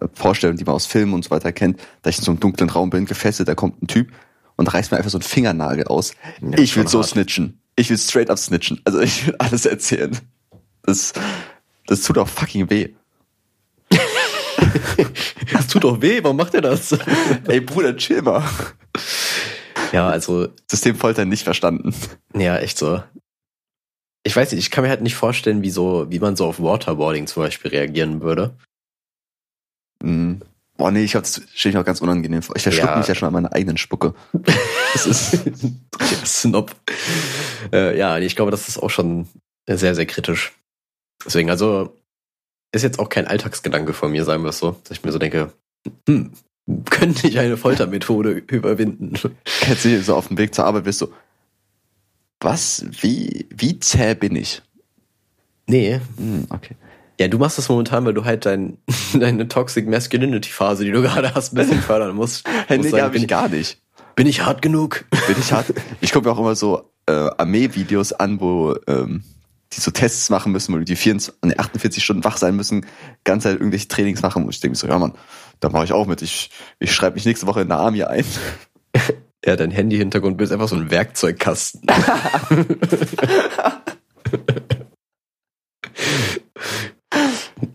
äh, Vorstellung, die man aus Filmen und so weiter kennt, dass ich in so einem dunklen Raum bin, gefesselt, da kommt ein Typ und reißt mir einfach so einen Fingernagel aus.
Ja,
ich will so
hart.
snitchen. Ich will straight up snitchen. Also ich will alles erzählen. Das, das tut auch fucking weh.
Das tut doch weh, warum macht er das?
Ey Bruder, chill mal.
ja, also
System Folter nicht verstanden.
Ja, echt so. Ich weiß nicht, ich kann mir halt nicht vorstellen, wie so, wie man so auf Waterboarding zum Beispiel reagieren würde.
Mhm. Boah, nee, ich hab's, stell ich mir auch ganz unangenehm vor. Ich verschluck
Ja.
mich ja schon an meiner eigenen Spucke.
Das ist Snob. Äh, ja, ich glaube, das ist auch schon sehr, sehr kritisch. Deswegen, also, ist jetzt auch kein Alltagsgedanke von mir, sagen wir es so, dass ich mir so denke, hm, könnte ich eine Foltermethode überwinden?
Kennst du so auf dem Weg zur Arbeit bist du, was, wie, wie zäh bin ich?
Nee.
Hm, okay.
Ja, du machst das momentan, weil du halt dein, deine Toxic Masculinity Phase, die du gerade hast, ein bisschen fördern musst.
Hey, nee,
sagen,
hab
bin,
ich gar nicht.
bin ich hart genug?
Bin ich hart? Ich gucke mir auch immer so äh, Armee-Videos an, wo ähm, die so Tests machen müssen, wo die 24, nee, 48 Stunden wach sein müssen, ganz halt irgendwelche Trainings machen. Und ich denke mir so, ja Mann, da mache ich auch mit. Ich, ich schreibe mich nächste Woche in der Army ein.
Ja, dein Handy-Hintergrund ist einfach so ein Werkzeugkasten.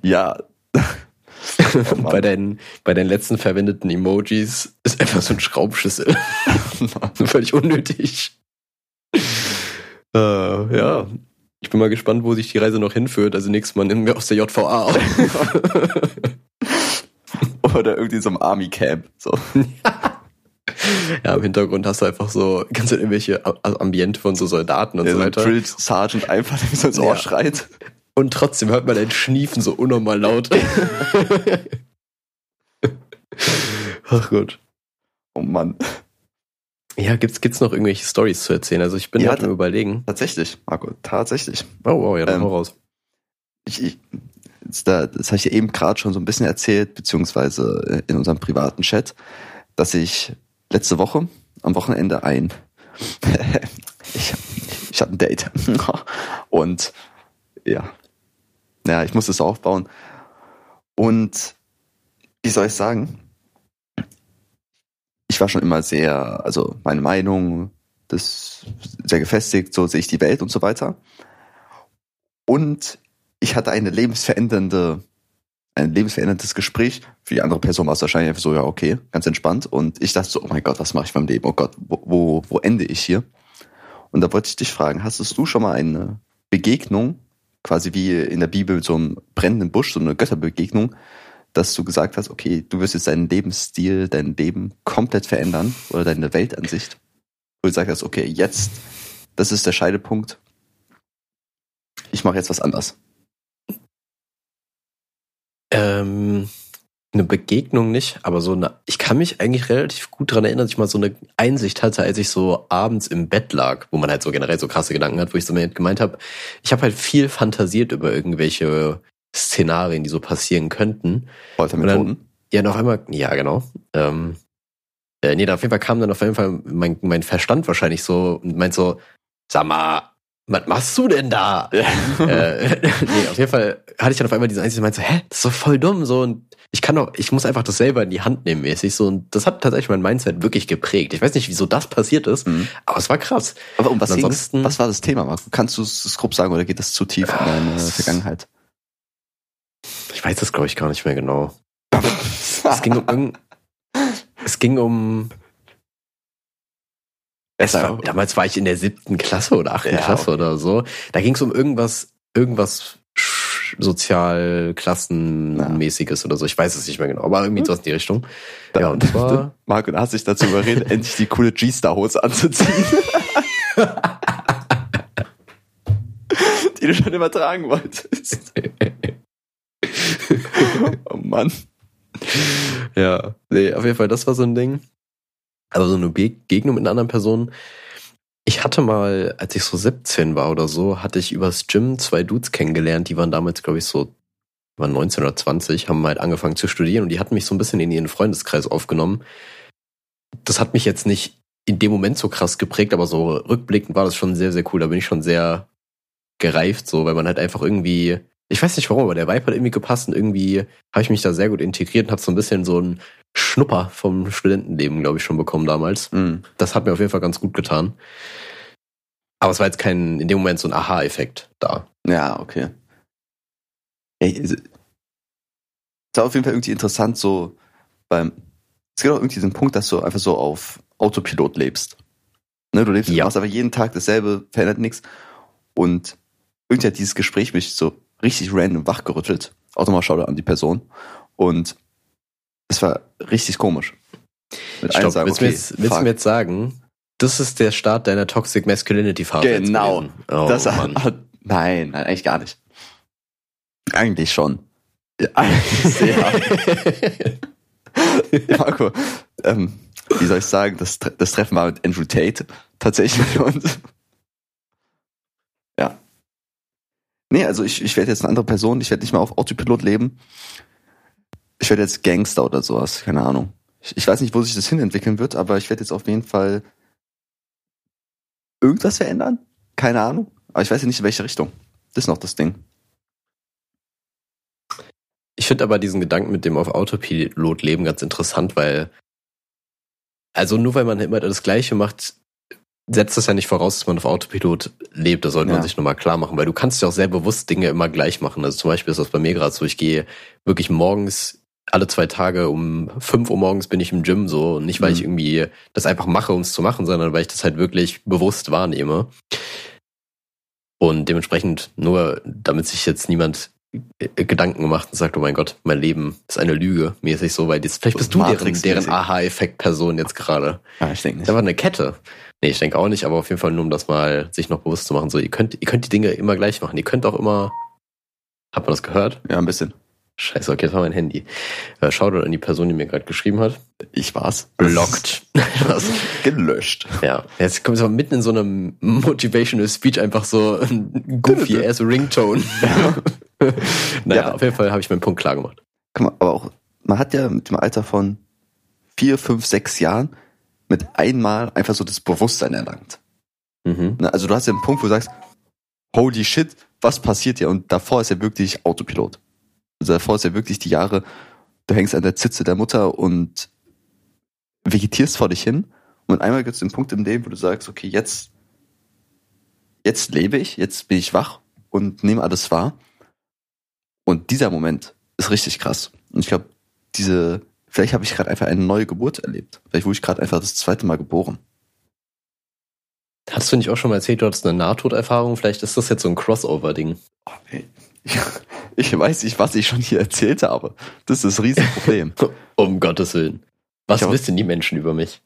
Ja, Mann.
bei, deinen, bei deinen letzten verwendeten Emojis ist einfach so ein Schraubschlüssel. Völlig unnötig. Äh, ja. Ich bin mal gespannt, wo sich die Reise noch hinführt. Also nächstes Mal nehmen wir aus der JVA auf.
Oder irgendwie so einem Army Camp. So.
ja, im Hintergrund hast du einfach so ganz irgendwelche A- Ambiente von so Soldaten und
Der
so
so
weiter.
Drill Sergeant einfach der so ins Ohr
Ja.
schreit.
Und trotzdem hört man dein Schniefen so unnormal laut. Ach Gott.
Oh Mann.
Ja, gibt's, gibt's noch irgendwelche Stories zu erzählen? Also ich bin
Ja,
am überlegen.
Tatsächlich, Marco, tatsächlich.
Oh, wow, ja, dann
Ähm,
raus.
Ich, ich, da, das habe ich dir eben gerade schon so ein bisschen erzählt, beziehungsweise in unserem privaten Chat, dass ich letzte Woche am Wochenende ein ich, ich hatte ein Date und ja, ja, ich musste es aufbauen und wie soll ich sagen? Ich war schon immer sehr, also meine Meinung, das sehr gefestigt, so sehe ich die Welt und so weiter. Und ich hatte eine lebensverändernde, ein lebensveränderndes Gespräch. Für die andere Person war es wahrscheinlich einfach so, ja, okay, ganz entspannt. Und ich dachte so, oh mein Gott, was mache ich beim Leben? Oh Gott, wo, wo, wo ende ich hier? Und da wollte ich dich fragen, hast du schon mal eine Begegnung, quasi wie in der Bibel so einem brennenden Busch, so eine Götterbegegnung, dass du gesagt hast, okay, du wirst jetzt deinen Lebensstil, dein Leben komplett verändern oder deine Weltansicht, wo du gesagt hast, okay, jetzt, das ist der Scheidepunkt, ich mache jetzt was anders.
Ähm, eine Begegnung nicht, aber so eine, ich kann mich eigentlich relativ gut dran erinnern, dass ich mal so eine Einsicht hatte, als ich so abends im Bett lag, wo man halt so generell so krasse Gedanken hat, wo ich so gemeint habe, ich habe halt viel fantasiert über irgendwelche Szenarien, die so passieren könnten.
Folter mit
Und dann-. Ja, auf einmal, ja, genau. Ähm, äh, nee, da auf jeden Fall kam dann auf jeden Fall mein, mein Verstand wahrscheinlich so und meint so, sag mal, was machst du denn da? äh, nee, auf jeden Fall hatte ich dann auf einmal diese Einsicht und meinte so, hä, das ist doch voll dumm, so, und ich kann doch, ich muss einfach das selber in die Hand nehmen, mäßig, so, und das hat tatsächlich mein Mindset wirklich geprägt. Ich weiß nicht, wieso das passiert ist,
Mhm.
aber es war krass.
Aber um was
Und ansonsten-
Was war das Thema? Kannst du es grob sagen oder geht das zu tief in
Ah,
deine
es-
Vergangenheit?
Ich weiß das, glaube ich, gar nicht mehr genau. Es ging um es ging um, es war, damals war ich in der siebten Klasse oder achten
Ja,
Klasse
okay.
oder so. Da ging es um irgendwas, irgendwas sozialklassenmäßiges oder so. Ich weiß es nicht mehr genau, aber irgendwie sowas in die Richtung. Ja, und das war,
Marco, da hast dich dazu überredet, endlich die coole G-Star-Hose anzuziehen. die du schon immer tragen wolltest. oh Mann.
ja, nee, auf jeden Fall, das war so ein Ding. Also so eine Begegnung mit einer anderen Person. Ich hatte mal, als ich so 17 war oder so, hatte ich übers Gym zwei Dudes kennengelernt, die waren damals, glaube ich, so, waren 19 oder 20, haben halt angefangen zu studieren und die hatten mich so ein bisschen in ihren Freundeskreis aufgenommen. Das hat mich jetzt nicht in dem Moment so krass geprägt, aber so rückblickend war das schon sehr, sehr cool. Da bin ich schon sehr gereift, so, weil man halt einfach irgendwie, ich weiß nicht warum, aber der Vibe hat irgendwie gepasst und irgendwie habe ich mich da sehr gut integriert und habe so ein bisschen so einen Schnupper vom Studentenleben, glaube ich, schon bekommen damals.
Mhm.
Das hat mir auf jeden Fall ganz gut getan. Aber es war jetzt kein, in dem Moment so ein Aha-Effekt da.
Ja, okay. Ey, es ist auf jeden Fall irgendwie interessant, so beim. Es gibt auch irgendwie diesen Punkt, dass du einfach so auf Autopilot lebst. Ne, du lebst,
Ja.
du machst aber jeden Tag dasselbe, verändert nichts. Und irgendwie hat dieses Gespräch mich so richtig random wachgerüttelt. Auch nochmal schau an die Person. Und es war richtig komisch. Mit
Stopp,
sagen,
willst, du mir
okay,
jetzt, willst du mir jetzt sagen, das ist der Start deiner Toxic Masculinity Phase?
Genau.
Oh,
das
Mann.
nein, nein, eigentlich gar nicht. Eigentlich schon. Ja, eigentlich sehr. Marco, ähm, wie soll ich sagen, das, das Treffen war mit Andrew Tate tatsächlich und ja. Nee, also ich, ich werde jetzt eine andere Person, ich werde nicht mal auf Autopilot leben. Ich werde jetzt Gangster oder sowas, keine Ahnung. Ich, ich weiß nicht, wo sich das hinentwickeln wird, aber ich werde jetzt auf jeden Fall irgendwas verändern. Keine Ahnung. Aber ich weiß ja nicht, in welche Richtung. Das ist noch das Ding.
Ich finde aber diesen Gedanken mit dem auf Autopilot leben ganz interessant, weil also nur weil man immer das Gleiche macht, setzt das ja nicht voraus, dass man auf Autopilot lebt. Das sollte
Ja.
man sich nochmal klar machen, weil du kannst ja auch sehr bewusst Dinge immer gleich machen. Also zum Beispiel ist das bei mir gerade so, ich gehe wirklich morgens alle zwei Tage um 5 Uhr morgens bin ich im Gym so. Und nicht, weil ich
Mhm.
irgendwie das einfach mache, um es zu machen, sondern weil ich das halt wirklich bewusst wahrnehme. Und dementsprechend nur, damit sich jetzt niemand äh, Gedanken gemacht und sagt, oh mein Gott, mein Leben ist eine Lüge, mäßig so, weil jetzt, vielleicht bist du deren, deren Aha-Effekt-Person jetzt gerade.
Ja, ich denke
Das ist einfach eine Kette. Nee, ich denke auch nicht, aber auf jeden Fall nur, um das mal sich noch bewusst zu machen. So, ihr könnt, ihr könnt die Dinge immer gleich machen. Ihr könnt auch immer. Hat man das gehört?
Ja, ein bisschen.
Scheiße, okay, das war mein Handy. Äh, Shoutout an die Person, die mir gerade geschrieben hat.
Ich war's.
Blockt. Was?
Gelöscht.
ja, jetzt kommt es aber mitten in so einem Motivational Speech einfach so ein goofy ass Ringtone. naja,
Ja.
auf jeden Fall habe ich meinen Punkt klar gemacht.
Guck mal, aber auch, man hat ja mit dem Alter von vier, fünf, sechs Jahren mit einmal einfach so das Bewusstsein erlangt.
Mhm.
Ne, Also du hast ja einen Punkt, wo du sagst, holy shit, was passiert hier? Und davor ist ja wirklich Autopilot. Also davor ist ja wirklich die Jahre, du hängst an der Zitze der Mutter und vegetierst vor dich hin. Und einmal gibt es den Punkt im Leben, wo du sagst, okay, jetzt, jetzt lebe ich, jetzt bin ich wach und nehme alles wahr. Und dieser Moment ist richtig krass. Und ich glaube, diese, vielleicht habe ich gerade einfach eine neue Geburt erlebt. Vielleicht wurde ich gerade einfach das zweite Mal geboren.
Hast du nicht auch schon mal erzählt, du hattest eine Nahtoderfahrung? Vielleicht ist das jetzt so ein Crossover-Ding.
Oh, ey. Ich, ich weiß nicht, was ich schon hier erzählt habe. Das ist das Riesenproblem.
Um Gottes Willen. Was
Ich
wissen die Menschen über mich?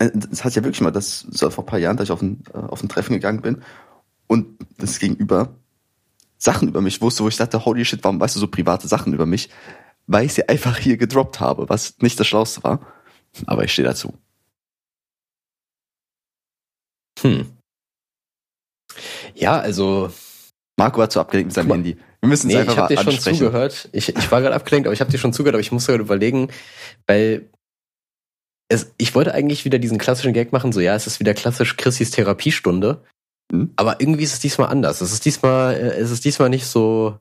Äh, Das hat ja wirklich mal, das so vor ein paar Jahren, dass ich auf ein, äh, auf ein Treffen gegangen bin und das Gegenüber Sachen über mich wusste, wo ich dachte, holy shit, warum weißt du so private Sachen über mich? Weil ich sie einfach hier gedroppt habe, was nicht das Schlauste war. Aber ich stehe dazu.
Hm. Ja, also,
Marco war zu abgelenkt mit seinem
mal.
Handy. Wir müssen es
nee,
einfach
ich habe
mal
dir schon
ansprechen.
zugehört. Ich, ich war gerade abgelenkt, aber ich habe dir schon zugehört, aber ich musste gerade überlegen, weil es, ich wollte eigentlich wieder diesen klassischen Gag machen, so ja, es ist wieder klassisch Chrissys Therapiestunde.
Mhm.
Aber irgendwie ist es diesmal anders. Es ist diesmal, äh, es ist diesmal nicht so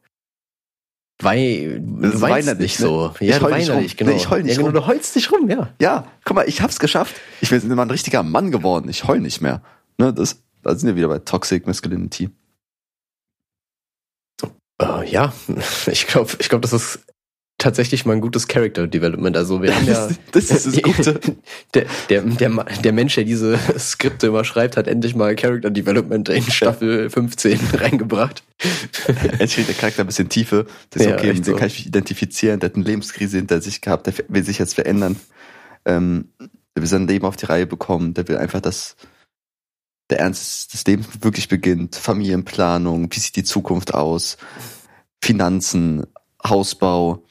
wei,
Das
du weinst
weinerlich,
nicht
ne?
so.
Ich
Ja, du
heul nicht rum.
genau.
Nee, ich heul nicht
ja, genau,
rum.
du heulst nicht rum, ja.
Ja, guck mal, ich hab's geschafft. Ich bin immer ein richtiger Mann geworden. Ich heul nicht mehr. Ne, das, da sind wir wieder bei Toxic Masculinity.
Äh, ja, ich glaube, ich glaub, das ist tatsächlich mal ein gutes Character Development. Also wir haben ja
das ist das Gute.
Der, der, der, der Mensch, der diese Skripte immer schreibt, hat endlich mal Character Development in Staffel 15 reingebracht.
Endlich kriegt der Charakter ein bisschen Tiefe. Das ist
Ja,
okay, mit dem
so.
kann ich mich identifizieren. Der hat eine Lebenskrise hinter sich gehabt, der will sich jetzt verändern. Ähm, der will sein Leben auf die Reihe bekommen. Der will einfach, dass der Ernst des Lebens wirklich beginnt. Familienplanung, wie sieht die Zukunft aus? Finanzen, Hausbau,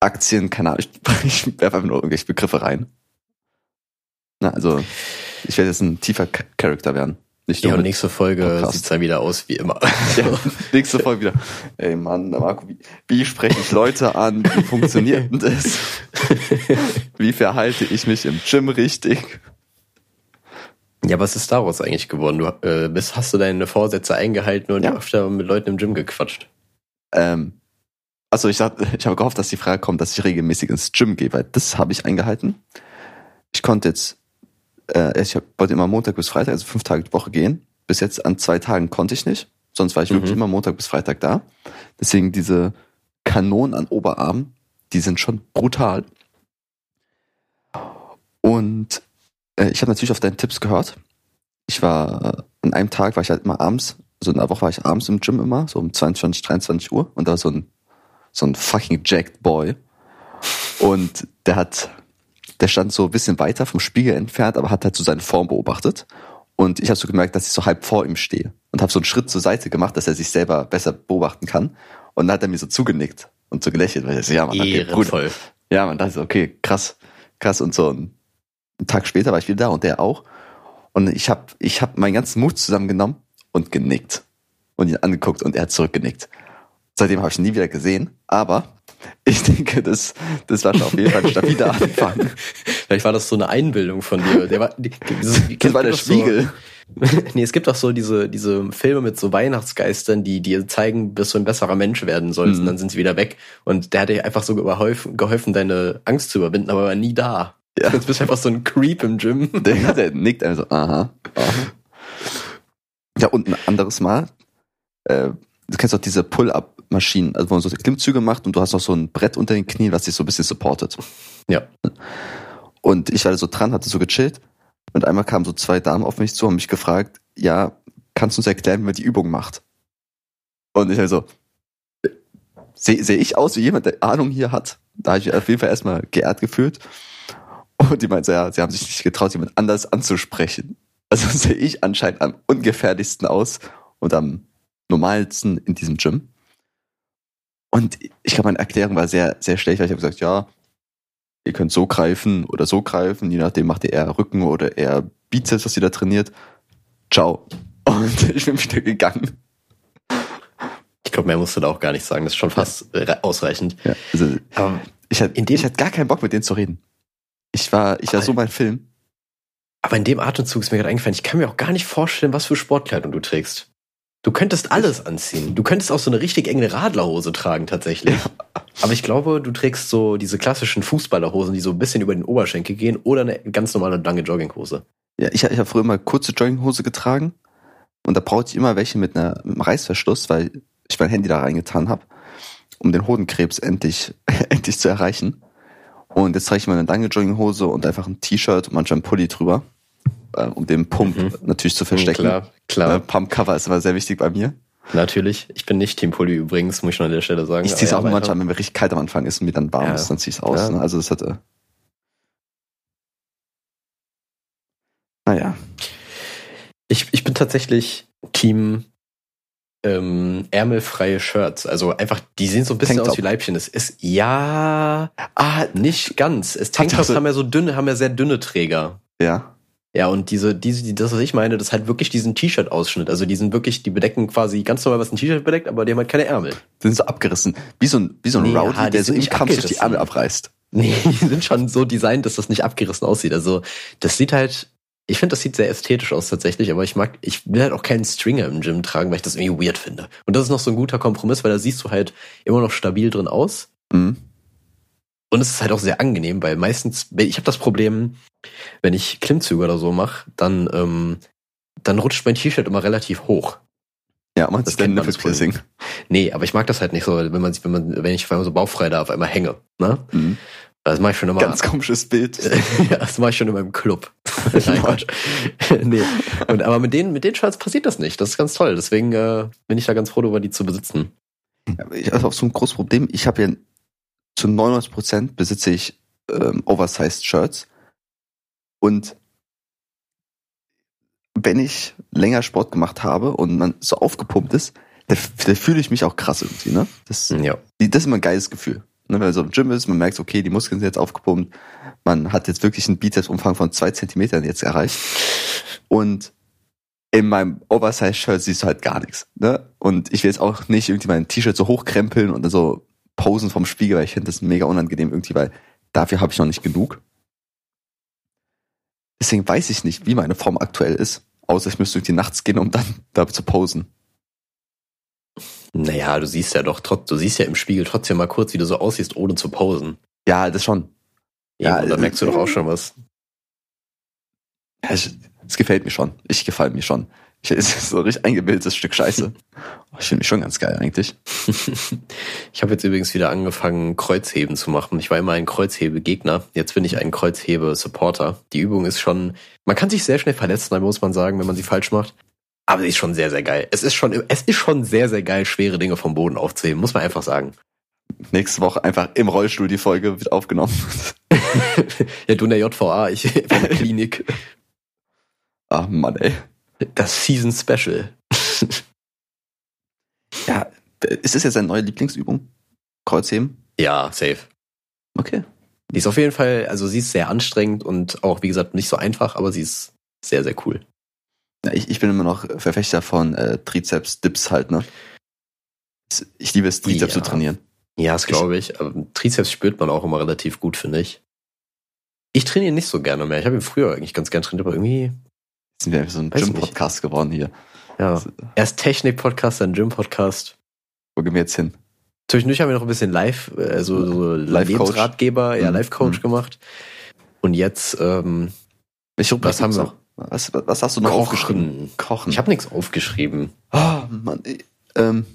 Aktien, keine Ahnung. Ich, ich werfe einfach nur irgendwelche Begriffe rein. Na, also, ich werde jetzt ein tiefer Cha- Charakter werden. Nicht
Ja, und nächste Folge
Podcast.
sieht's dann wieder aus wie immer.
ja, nächste Folge wieder. Ey Mann, Marco, wie, wie spreche ich Leute an? Wie funktioniert denn das? Wie verhalte ich mich im Gym richtig?
Ja, was ist daraus eigentlich geworden? Du äh, bist, hast du deine Vorsätze eingehalten und
Ja.
öfter mit Leuten im Gym gequatscht?
Ähm, also ich, sag- ich habe gehofft, dass die Frage kommt, dass ich regelmäßig ins Gym gehe, weil das habe ich eingehalten. Ich konnte jetzt, äh, ich hab, wollte immer Montag bis Freitag, also fünf Tage die Woche gehen. Bis jetzt an zwei Tagen konnte ich nicht. Sonst war ich wirklich
Mhm.
immer Montag bis Freitag da. Deswegen diese Kanonen an Oberarmen, die sind schon brutal. Und äh, ich habe natürlich auf deine Tipps gehört. Ich war, äh, an einem Tag war ich halt immer abends, so in der Woche war ich abends im Gym immer, so um 22, 23 Uhr. Und da war so ein, so ein fucking jacked Boy. Und der hat, der stand so ein bisschen weiter vom Spiegel entfernt, aber hat halt so seine Form beobachtet. Und ich habe so gemerkt, dass ich so halb vor ihm stehe und habe so einen Schritt zur Seite gemacht, dass er sich selber besser beobachten kann. Und dann hat er mir so zugenickt und so gelächelt, weil er so, ja, man, okay.
Ehrenvoll.
Ja, man dachte so, okay, krass, krass. Und so ein, einen Tag später war ich wieder da und der auch. Und ich habe ich hab meinen ganzen Mut zusammengenommen und genickt. Und ihn angeguckt und er hat zurückgenickt. Seitdem habe ich ihn nie wieder gesehen, aber ich denke, das, das war schon auf jeden Fall ein stabiler Anfang.
Vielleicht war das so eine Einbildung von dir. Der war, dieses,
Das war der
doch so-
Spiegel.
nee, es gibt auch so diese, diese Filme mit so Weihnachtsgeistern, die dir zeigen, bis du ein besserer Mensch werden sollst
Mhm.
und dann sind sie wieder weg. Und der hat dir einfach so geholfen, geholfen, deine Angst zu überwinden, aber war nie da.
Ja.
Jetzt bist du einfach so ein Creep im Gym.
Der, der nickt einfach so, aha, aha. Ja, und ein anderes Mal, äh, du kennst doch diese Pull-up, Maschinen, also wo man so Klimmzüge macht und du hast noch so ein Brett unter den Knien, was dich so ein bisschen supportet.
Ja.
Und ich war da so dran, hatte so gechillt und einmal kamen so zwei Damen auf mich zu und mich gefragt, ja, kannst du uns erklären, wie man die Übung macht? Und ich halt so, sehe seh ich aus wie jemand, der Ahnung hier hat? Da habe ich mich auf jeden Fall erstmal geehrt gefühlt. Und die meinte, ja, sie haben sich nicht getraut, jemand anders anzusprechen. Also sehe ich anscheinend am ungefährlichsten aus und am normalsten in diesem Gym. Und ich glaube, meine Erklärung war sehr, sehr schlecht, weil ich habe gesagt, ja, ihr könnt so greifen oder so greifen, je nachdem macht ihr eher Rücken oder eher Bizeps, was ihr da trainiert. Ciao. Und ich bin wieder gegangen.
Ich glaube, mehr musst du da auch gar nicht sagen. Das ist schon fast äh, ausreichend.
Ja, also
Aber
ich hatte, ich hatte gar keinen Bock, mit denen zu reden. Ich war, ich war so mein Film.
Aber in dem Atemzug ist mir gerade eingefallen, ich kann mir auch gar nicht vorstellen, was für Sportkleidung du trägst. Du könntest alles anziehen. Du könntest auch so eine richtig enge Radlerhose tragen, tatsächlich. Aber ich glaube, du trägst so diese klassischen Fußballerhosen, die so ein bisschen über den Oberschenkel gehen, oder eine ganz normale lange Jogginghose.
Ja, ich, ich habe früher mal kurze Jogginghose getragen und da brauchte ich immer welche mit, einer, mit einem Reißverschluss, weil ich mein Handy da reingetan habe, um den Hodenkrebs endlich, endlich zu erreichen. Und jetzt trage ich mal eine lange Jogginghose und einfach ein T-Shirt und manchmal ein Pulli drüber, äh, um den Pump
Mhm.
natürlich zu verstecken.
Klar, klar,
Äh, Pump-Cover ist immer sehr wichtig bei mir.
natürlich. Ich bin nicht Team Pulli übrigens, muss ich noch an der Stelle sagen.
Ich ziehe es
Aber
auch
ja,
manchmal, wenn mir richtig kalt am Anfang ist und mir dann warm
Ja.
ist, dann ziehe ich es aus.
Ja.
Ne? Also es hat. Äh, naja.
Ich, ich bin tatsächlich Team ähm, ärmelfreie Shirts. Also einfach, die sehen so ein bisschen
Tanktop.
aus wie Leibchen. Es ist ja
Ah,
nicht ganz. Es Tanktops
also-
haben ja so dünne, haben ja sehr dünne Träger.
ja.
Ja, und diese, diese, die, das, was ich meine, das ist halt wirklich diesen T-Shirt-Ausschnitt. Also die sind wirklich, die bedecken quasi ganz normal, was ein T-Shirt bedeckt, aber die haben halt keine Ärmel.
Sind so abgerissen. Wie so ein, wie so ein
Nee,
Rowdy,
die
der so im
nicht
Kampf sich die. Ärmel abreißt.
Nee, die sind schon so designt, dass das nicht abgerissen aussieht. Also das sieht halt, ich finde, das sieht sehr ästhetisch aus tatsächlich, aber ich mag, ich will halt auch keinen Stringer im Gym tragen, weil ich das irgendwie weird finde. Und das ist noch so ein guter Kompromiss, weil da siehst du halt immer noch stabil drin aus.
Mhm.
Und es ist halt auch sehr angenehm, weil meistens, ich habe das Problem, wenn ich Klimmzüge oder so mache, dann, ähm, dann rutscht mein T-Shirt immer relativ hoch.
Ja, man
Das kennt man
Nippelpiercing.
Nee, aber ich mag das halt nicht so, wenn man, wenn man, wenn ich auf einmal so bauchfrei da auf einmal hänge. Ne?
Mhm.
Das mache ich schon immer.
Ganz komisches Bild.
ja, das mache ich schon in meinem Club. Nein, Quatsch. nee. Und, aber mit den, mit den Shirts passiert das nicht. Das ist ganz toll. Deswegen äh, bin ich da ganz froh darüber, die zu besitzen.
Ja, Ich habe auch so ein großes Problem. Ich habe ja zu 99 Prozent besitze ich ähm, Oversized Shirts. Und wenn ich länger Sport gemacht habe und man so aufgepumpt ist, da, da fühle ich mich auch krass irgendwie, ne? Das,
Ja.
das ist immer ein geiles Gefühl. Ne, wenn man so im Gym ist, man merkt, okay, die Muskeln sind jetzt aufgepumpt, man hat jetzt wirklich einen Bizepsumfang von zwei Zentimetern jetzt erreicht. Und in meinem Oversize-Shirt siehst du halt gar nichts. Ne? Und ich will jetzt auch nicht irgendwie mein T-Shirt so hochkrempeln und dann so posen vom Spiegel, weil ich finde das mega unangenehm irgendwie, weil dafür habe ich noch nicht genug. Deswegen weiß ich nicht, wie meine Form aktuell ist. Außer ich müsste irgendwie nachts gehen, um dann da zu posen.
Naja, du siehst ja doch trotz, du siehst ja im Spiegel trotzdem mal kurz, wie du so aussiehst, ohne zu posen.
Ja, das schon.
Ja,
Ja,
dann
äh,
merkst du doch auch schon was.
Es, es gefällt mir schon. Ich gefällt mir schon. Es ist so ein richtig eingebildetes Stück Scheiße. Oh, Ich finde mich schon ganz geil eigentlich.
ich habe jetzt übrigens wieder angefangen, Kreuzheben zu machen. Ich war immer ein Kreuzhebe-Gegner. Jetzt bin ich ein Kreuzhebe-Supporter. Die Übung ist schon, man kann sich sehr schnell verletzen, muss man sagen, wenn man sie falsch macht. Aber sie ist schon sehr, sehr geil. Es ist schon, es ist schon sehr, sehr geil, schwere Dinge vom Boden aufzuheben, muss man einfach sagen.
Nächste Woche einfach im Rollstuhl die Folge wird aufgenommen.
ja, du in der JVA, ich in der Klinik.
Ah, Mann, ey.
Das Season Special.
Ja, ist das jetzt deine neue Lieblingsübung? Kreuzheben?
Ja, safe.
Okay.
Die ist auf jeden Fall, also sie ist sehr anstrengend und auch, wie gesagt, nicht so einfach, aber sie ist sehr, sehr cool.
Ja, ich, ich bin immer noch Verfechter von äh, Trizeps-Dips halt, ne? Ich liebe es, Trizeps
Ja.
zu trainieren.
Ja, das glaube ich. Aber Trizeps spürt man auch immer relativ gut, finde ich. Ich trainiere nicht so gerne mehr. Ich habe ihn früher eigentlich ganz gern trainiert, aber irgendwie,
sind wir einfach so ein Gym-Podcast geworden hier.
ja. Erst Technik-Podcast, dann Gym-Podcast.
Wo gehen wir jetzt hin?
Zwischendurch haben wir noch ein bisschen Live, äh, so,
Life-Coach.
Lebensratgeber, ja,
Mhm.
Live-Coach
Mhm.
gemacht. Und jetzt ähm,
Welche Rubrik
Was haben wir?
noch? Was, was hast du noch aufgeschrieben?
Kochen.
Kochen.
Ich habe nichts aufgeschrieben.
Oh, Mann, ähm,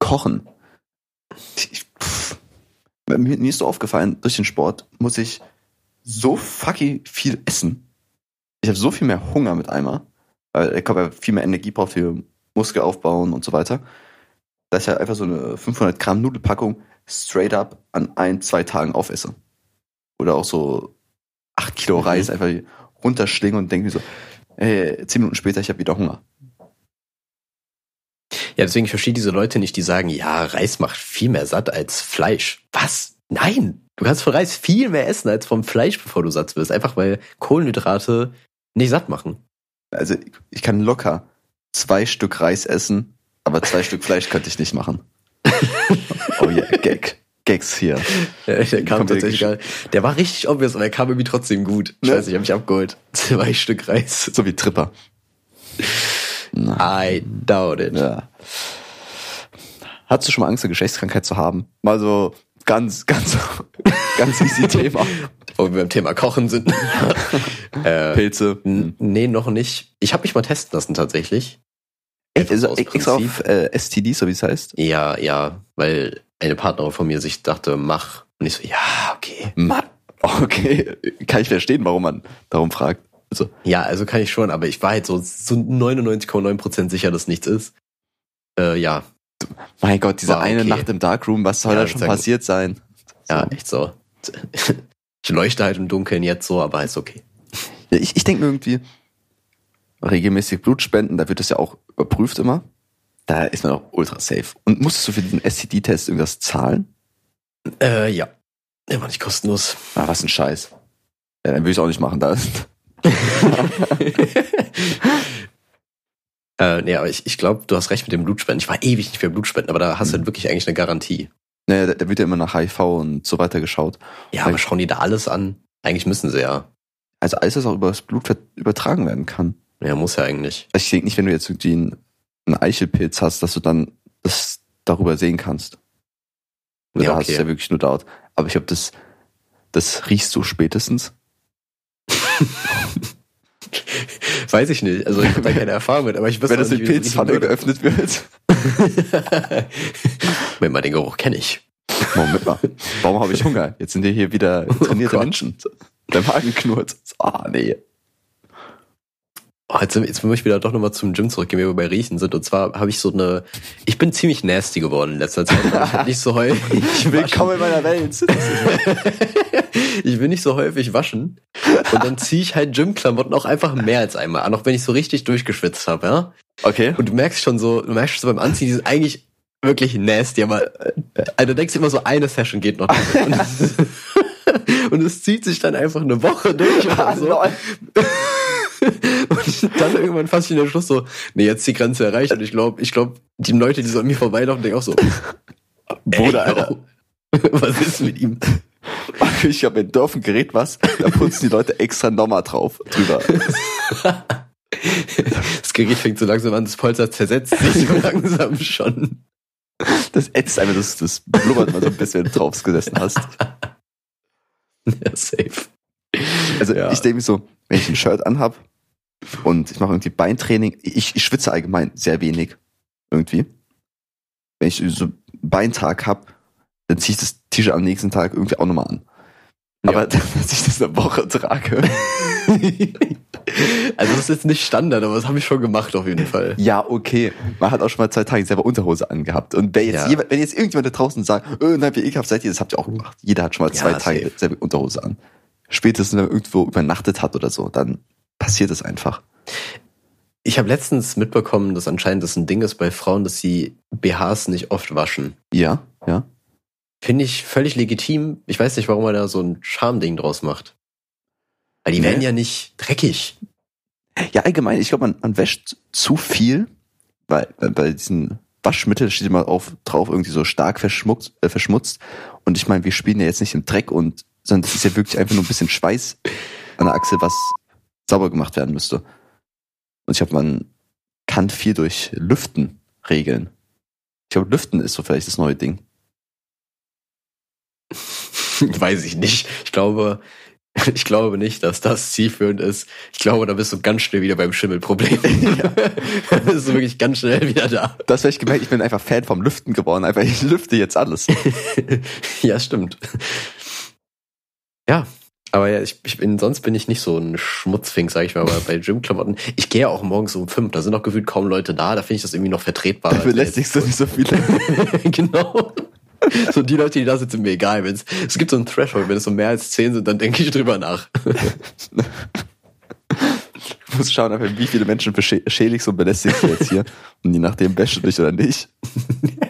Kochen. Mir, mir ist so aufgefallen, durch den Sport muss ich so fucking viel essen. Ich habe so viel mehr Hunger mit einmal, weil der Körper viel mehr Energie braucht für Muskelaufbau und so weiter, dass ich halt einfach so eine 500 Gramm Nudelpackung straight up an ein, zwei Tagen aufesse. Oder auch so acht Kilo
Mhm.
Reis einfach runterschlingen und denke mir so, ey, zehn Minuten später, ich habe wieder Hunger.
Ja, deswegen ich verstehe diese Leute nicht, die sagen, ja, Reis macht viel mehr satt als Fleisch. Was? Nein! Du kannst von Reis viel mehr essen als vom Fleisch, bevor du satt wirst. Einfach weil Kohlenhydrate nicht satt machen.
Also ich kann locker zwei Stück Reis essen, aber zwei Stück Fleisch könnte ich nicht machen. oh yeah, Gag. Gags hier.
Ja, Der kam tatsächlich geil. Der war richtig obvious, aber er kam irgendwie trotzdem gut. Ich
Ne?
weiß nicht, hab mich abgeholt. Zwei Stück Reis.
So wie Tripper.
I doubt it.
ja. Hattest du schon mal Angst, eine Geschlechtskrankheit zu haben? Mal so ganz, ganz, ganz easy Thema.
Wo wir beim Thema Kochen sind. äh,
Pilze.
n- nee, noch nicht. Ich habe mich mal testen lassen tatsächlich. Einfach
Also,
so aus
extra auf äh, STD, so wie es heißt.
Ja, ja, weil eine Partnerin von mir sich dachte, mach. Und ich so, ja, okay.
Mann. Okay, kann ich verstehen, warum man darum fragt. Also,
Ja, also kann ich schon, aber ich war halt so, so 99,9% sicher, dass nichts ist. Äh, ja,
mein Gott, diese
War
eine
okay.
Nacht im Darkroom, was soll
Ja,
da schon passiert sein?
ja,
So.
echt so. Ich leuchte halt im Dunkeln jetzt so, aber ist okay.
Ich, ich denke mir irgendwie, regelmäßig Blut spenden, da wird das ja auch überprüft immer. Da ist man auch ultra safe. Und musstest du für diesen STD-Test irgendwas zahlen?
Äh, ja. Der war nicht kostenlos.
Ah, was ein Scheiß. Ja, dann würde ich es auch nicht machen. Da
äh, nee, aber ich, ich glaube, du hast recht mit dem Blutspenden. Ich war ewig nicht für Blutspenden, aber da hast du halt wirklich eigentlich eine Garantie.
Naja, da, da wird ja immer nach HIV und so weiter geschaut.
Ja, aber schauen die da alles an? Eigentlich müssen sie ja.
Also alles, was auch über das Blut übertragen werden kann.
Ja, muss ja eigentlich.
Also ich denke nicht, wenn du jetzt irgendwie einen, einen Eichelpilz hast, dass du dann das darüber sehen kannst.
Ja,
da hast du
okay.
ja wirklich nur dort. Aber ich glaube, das, das riechst du spätestens.
Weiß ich nicht. Also ich habe da keine Erfahrung mit, aber ich wüsste
wenn das
das
Pilzpfanne geöffnet wird.
Moment mal, den Geruch kenne ich.
Moment mal. Warum habe ich Hunger? Jetzt sind wir hier wieder trainierte
Gott.
Menschen. Der Magen knurrt. Ah, nee.
Oh, jetzt, jetzt muss ich wieder doch nochmal zum Gym zurückgehen, wenn wir bei Riechen sind. Und zwar habe ich so eine, ich bin ziemlich nasty geworden in letzter Zeit. Ich hab nicht so häufig
Willkommen in meiner Welt.
ich will nicht so häufig waschen. Und dann ziehe ich halt Gymklamotten auch einfach mehr als einmal an, auch wenn ich so richtig durchgeschwitzt habe, ja.
Okay.
Und du merkst schon so, du merkst schon so beim Anziehen, die sind eigentlich wirklich nasty, aber äh, also du denkst immer so, eine Session geht noch. Und, und es zieht sich dann einfach eine Woche durch oder so. Und dann irgendwann fast ich in den Schluss so, nee, jetzt ist die Grenze erreicht. Und ich glaube, ich glaube, die Leute, die so an mir vorbeilaufen, denken auch so,
Bruder, Alter.
Was ist mit ihm?
Ich habe in Dorf ein Gerät was, da putzen die Leute extra nochmal drauf, drüber.
Das Gerät fängt so langsam an, das Polster zersetzt sich so langsam schon.
Das ätzt einfach, das, das blubbert mal so ein bisschen, wenn du drauf gesessen hast.
Ja, safe.
Also
Ja.
ich denke mir so, wenn ich ein Shirt anhab und ich mache irgendwie Beintraining, ich, ich schwitze allgemein sehr wenig. Irgendwie. Wenn ich so einen Beintag hab, dann ziehe ich das T-Shirt am nächsten Tag irgendwie auch nochmal an. Aber
Ja.
dass ich das eine Woche trage.
Also das ist jetzt nicht Standard, aber das habe ich schon gemacht auf jeden Fall.
Ja, okay. Man hat auch schon mal zwei Tage selber Unterhose angehabt. Und wer jetzt,
Ja.
jemand, wenn jetzt irgendjemand da draußen sagt, äh, nein, wie ekelhaft seid ihr, das habt ihr auch gemacht. Jeder hat schon mal
Ja,
zwei Tage selber Unterhose an. Spätestens, wenn man irgendwo übernachtet hat oder so, dann passiert es einfach.
Ich habe letztens mitbekommen, dass anscheinend das ein Ding ist bei Frauen, dass sie BHs nicht oft waschen.
Ja, ja.
Finde ich völlig legitim. Ich weiß nicht, warum man da so ein Charmding draus macht. Weil die
Nee.
werden ja nicht dreckig.
Ja, allgemein, ich glaube, man, man wäscht zu viel, weil bei diesen Waschmitteln steht immer auf, drauf irgendwie so stark verschmutzt, äh, verschmutzt. Und ich meine, wir spielen ja jetzt nicht im Dreck und, sondern das ist ja wirklich einfach nur ein bisschen Schweiß an der Achse, was sauber gemacht werden müsste. Und ich glaube, man kann viel durch Lüften regeln. Ich glaube, Lüften ist so vielleicht das neue Ding.
weiß ich nicht. Ich glaube, Ich glaube nicht, dass das zielführend ist. Ich glaube, da bist du ganz schnell wieder beim Schimmelproblem. Ja. da bist du wirklich ganz schnell wieder da.
Das habe ich gemerkt, ich bin einfach Fan vom Lüften geworden. Einfach, ich lüfte jetzt alles.
ja, stimmt. Ja, aber ja, ich, ich bin, sonst bin ich nicht so ein Schmutzfink, sag ich mal, bei Gymklamotten. Ich gehe ja auch morgens um fünf, da sind noch gefühlt kaum Leute da, da finde ich das irgendwie noch vertretbar.
Da belästigst du nicht so viele.
genau. So die Leute, die da sind, sind mir egal. Wenn's, es gibt so ein Threshold, wenn es so mehr als zehn sind, dann denke ich drüber nach.
Ich muss schauen, einfach, wie viele Menschen beschädigst und belästigst du jetzt hier. Und je nachdem wäschst du dich oder nicht.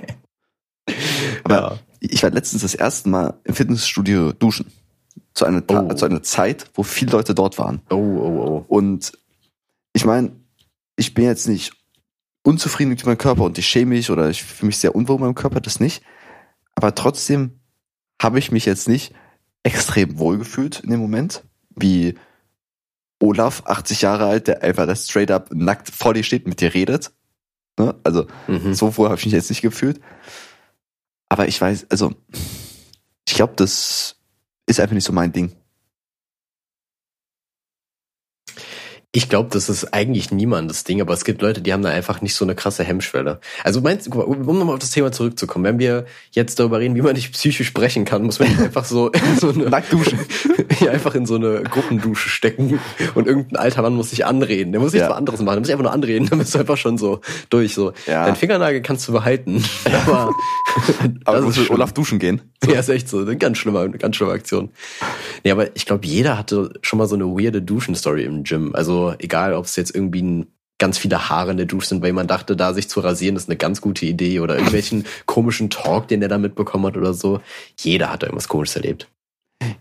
Aber ja. ich war letztens das erste Mal im Fitnessstudio duschen zu einer, oh. zu einer Zeit, wo viele Leute dort waren.
Oh, oh, oh.
Und ich meine, ich bin jetzt nicht unzufrieden mit meinem Körper und ich schäme mich oder ich fühle mich sehr unwohl mit meinem Körper, das nicht. Aber trotzdem habe ich mich jetzt nicht extrem wohl gefühlt in dem Moment, wie Olaf, 80 Jahre alt, der einfach das straight up nackt vor dir steht, mit dir redet. Ne? Also mhm. so wohl habe ich mich jetzt nicht gefühlt. Aber ich weiß, also ich glaube, das ist einfach nicht so mein Ding.
Ich glaube, das ist eigentlich niemandes Ding, aber es gibt Leute, die haben da einfach nicht so eine krasse Hemmschwelle. Also meinst du, um nochmal auf das Thema zurückzukommen, wenn wir jetzt darüber reden, wie man nicht psychisch sprechen kann, muss man einfach so in so eine
Nacktdusche,
ja, einfach in so eine Gruppendusche stecken und irgendein alter Mann muss sich anreden. Der muss nichts ja. anderes machen, der muss sich einfach nur anreden, dann bist du einfach schon so durch. So. Ja. Dein Fingernagel kannst du behalten. aber
aber du musst mit Olaf duschen gehen.
So. Ja, ist echt so. Eine ganz schlimme, ganz schlimme Aktion. Nee, aber ich glaube, jeder hatte schon mal so eine weirde Duschen-Story im Gym. Also egal, ob es jetzt irgendwie ganz viele Haare in der Dusche sind, weil man dachte, da sich zu rasieren, ist eine ganz gute Idee oder irgendwelchen komischen Talk, den er da mitbekommen hat oder so. Jeder hat da irgendwas komisches erlebt.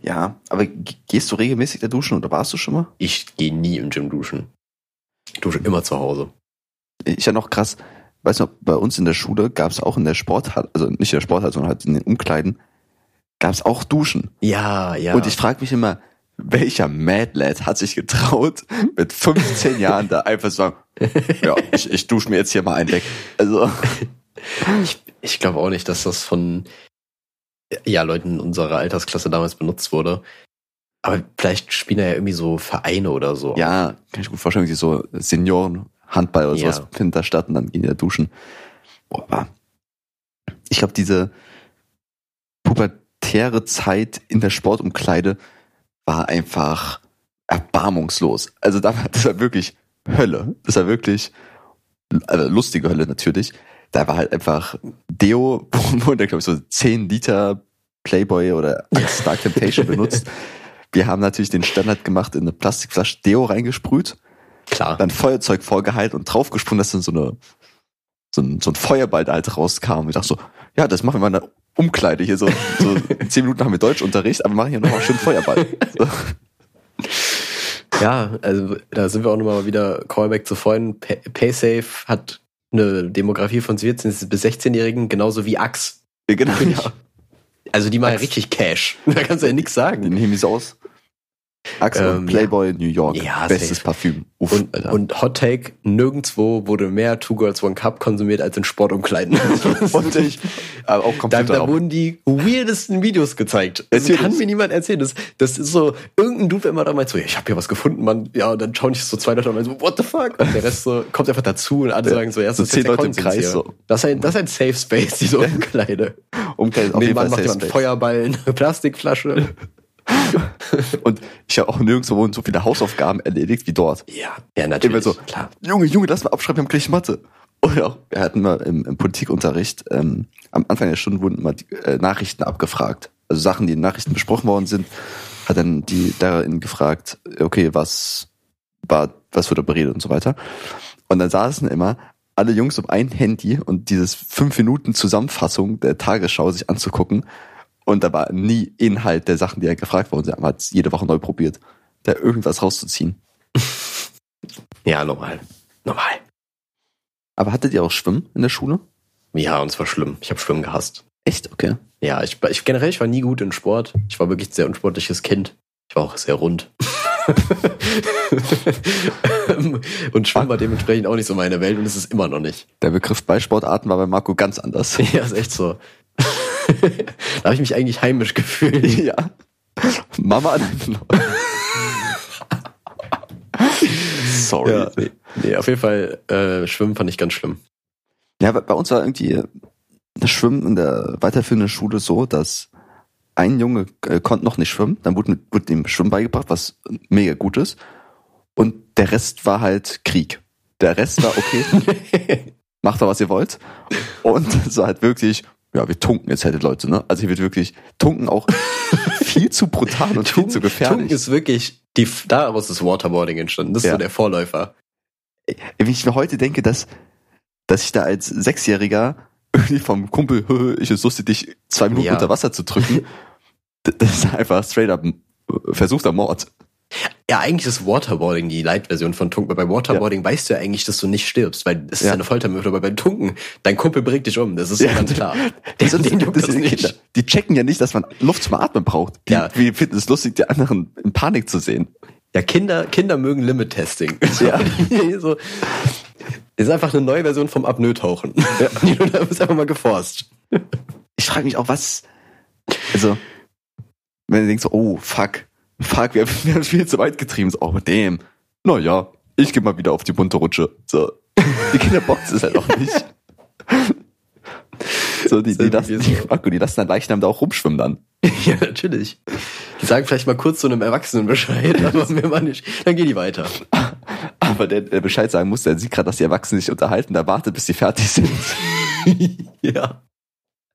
Ja, aber gehst du regelmäßig da duschen oder warst du schon mal?
Ich gehe nie im Gym duschen. Ich dusche immer zu Hause.
Ich ja noch krass, weißt du, bei uns in der Schule gab es auch in der Sporthalle, also nicht in der Sporthalle, sondern halt in den Umkleiden, gab es auch Duschen.
Ja, ja.
Und ich frage mich immer, welcher Mad Lad hat sich getraut, mit 15 Jahren da einfach so, ja, ich, ich dusche mir jetzt hier mal einen weg. Also.
Ich, ich glaube auch nicht, dass das von ja, Leuten unserer Altersklasse damals benutzt wurde. Aber vielleicht spielen ja irgendwie so Vereine oder so.
Ja, kann ich gut vorstellen, wie so Senioren, Handball oder ja. sowas findet da statt und dann gehen die da duschen. Boah, ich glaube, diese pubertäre Zeit in der Sportumkleide war einfach erbarmungslos. Also da war, das war wirklich Hölle. Das war wirklich also lustige Hölle natürlich. Da war halt einfach Deo, wo der glaube ich so 10 Liter Playboy oder Dark Temptation benutzt. Wir haben natürlich den Standard gemacht, in eine Plastikflasche Deo reingesprüht.
Klar.
Dann Feuerzeug vorgeheilt und draufgesprungen, dass dann so eine so ein, so ein Feuerball da halt rauskam. Ich dachte so, ja, das machen wir mal Umkleide hier so. so zehn Minuten haben wir Deutschunterricht, aber machen hier nochmal schön Feuerball. So.
Ja, also da sind wir auch nochmal wieder Callback zu vorhin. PaySafe hat eine Demografie von 14 bis 16-Jährigen, genauso wie Axe.
Genau, ja.
Also die machen ja richtig Cash. Da kannst du ja nichts sagen.
Die nehmen die so aus. Axel ähm, Playboy ja. New York. Ja, Bestes safe. Parfüm.
Uff, und, und, Hot Take, nirgendwo wurde mehr Two Girls One Cup konsumiert als in Sportumkleiden.
und ich, aber auch
Computer da, da wurden die weirdesten Videos gezeigt. Das kann mir niemand erzählen. Das, das ist so, irgendein Dude immer da meint so, ja, ich habe hier was gefunden, Mann. Ja, und dann schauen sich so zwei Leute und so, what the fuck? Und der Rest so, kommt einfach dazu und alle sagen so, ja, das so ist
zehn Leute im Kreis. So.
Das, ist ein, das ist ein Safe Space, diese Umkleide. Umkleide auf jeden Fall macht jemand Feuerball, eine Plastikflasche.
Und ich habe auch nirgendwo so viele Hausaufgaben erledigt wie dort.
Ja, ja natürlich.
So, klar. Junge, Junge, lass mal abschreiben, wir haben gleich Mathe. Oder auch, wir hatten mal im, im Politikunterricht, ähm, am Anfang der Stunde wurden immer die, äh, Nachrichten abgefragt. Also Sachen, die in Nachrichten besprochen worden sind, hat dann die darin gefragt, okay, was war, was wurde beredet und so weiter. Und dann saßen immer alle Jungs um ein Handy und dieses fünf Minuten Zusammenfassung der Tagesschau sich anzugucken und da war nie Inhalt der Sachen, die er gefragt worden sind. Man hat jede Woche neu probiert, da irgendwas rauszuziehen.
Ja, normal. Normal.
Aber hattet ihr auch Schwimmen in der Schule?
Ja, und zwar schlimm. Ich habe Schwimmen gehasst.
Echt? Okay.
Ja, ich, ich generell, ich war nie gut in Sport. Ich war wirklich ein sehr unsportliches Kind. Ich war auch sehr rund. und Schwimmen war dementsprechend auch nicht so meine Welt und es ist immer noch nicht.
Der Begriff Ballsportarten war bei Marco ganz anders.
Ja, ist echt so. da habe ich mich eigentlich heimisch gefühlt.
Ja. Mama Sorry.
Ja, nee, nee, auf jeden Fall, äh, Schwimmen fand ich ganz schlimm.
Ja, bei uns war irgendwie das Schwimmen in der weiterführenden Schule so, dass ein Junge äh, konnte noch nicht schwimmen, dann wurde, wurde ihm Schwimmen beigebracht, was mega gut ist. Und der Rest war halt Krieg. Der Rest war okay, macht doch was ihr wollt. Und es war halt wirklich, ja, wir tunken jetzt halt Leute, ne? Also hier wird wirklich tunken auch viel zu brutal und viel zu gefährlich.
Tunken ist wirklich, die, daraus ist Waterboarding entstanden. Das ist
Ja.
so der Vorläufer.
Wenn ich mir heute denke, dass, dass ich da als Sechsjähriger irgendwie vom Kumpel, "Hö, ich ist lustig, dich zwei Minuten
Ja.
unter Wasser zu drücken, das ist einfach straight up versuchter Mord.
Ja, eigentlich ist Waterboarding die Light-Version von Tunken. Weil bei Waterboarding weißt du ja eigentlich, dass du nicht stirbst, weil es ist
Ja.
ja eine Foltermethode. Aber bei Tunken, dein Kumpel bringt dich um. Das ist
Ja.
ganz klar.
Sind,
den juckt
das
nicht.
Die checken ja nicht, dass man Luft zum Atmen braucht. Die,
Ja.
Wir finden es lustig, die anderen in Panik zu sehen.
Ja, Kinder, Kinder mögen Limit-Testing.
Ja.
so, ist einfach eine neue Version vom Apnoe-Tauchen. Ja. da ist einfach mal geforst.
Ich frage mich auch, was, also, wenn du denkst, oh, fuck, fuck, wir, wir haben viel zu weit getrieben, so, oh, mit dem, naja, ich gehe mal wieder auf die bunte Rutsche. So, die Kinder boxen es halt auch nicht. So, die, die,
Das ist
lassen,
so.
Marco, die lassen dann Leichnam da auch rumschwimmen dann.
Ja, natürlich. Die sagen vielleicht mal kurz zu einem Erwachsenen Bescheid, aber mir mal nicht. Dann gehen die weiter.
Aber der, der Bescheid sagen muss, der sieht gerade, dass die Erwachsenen sich unterhalten, der wartet, bis die fertig sind.
ja.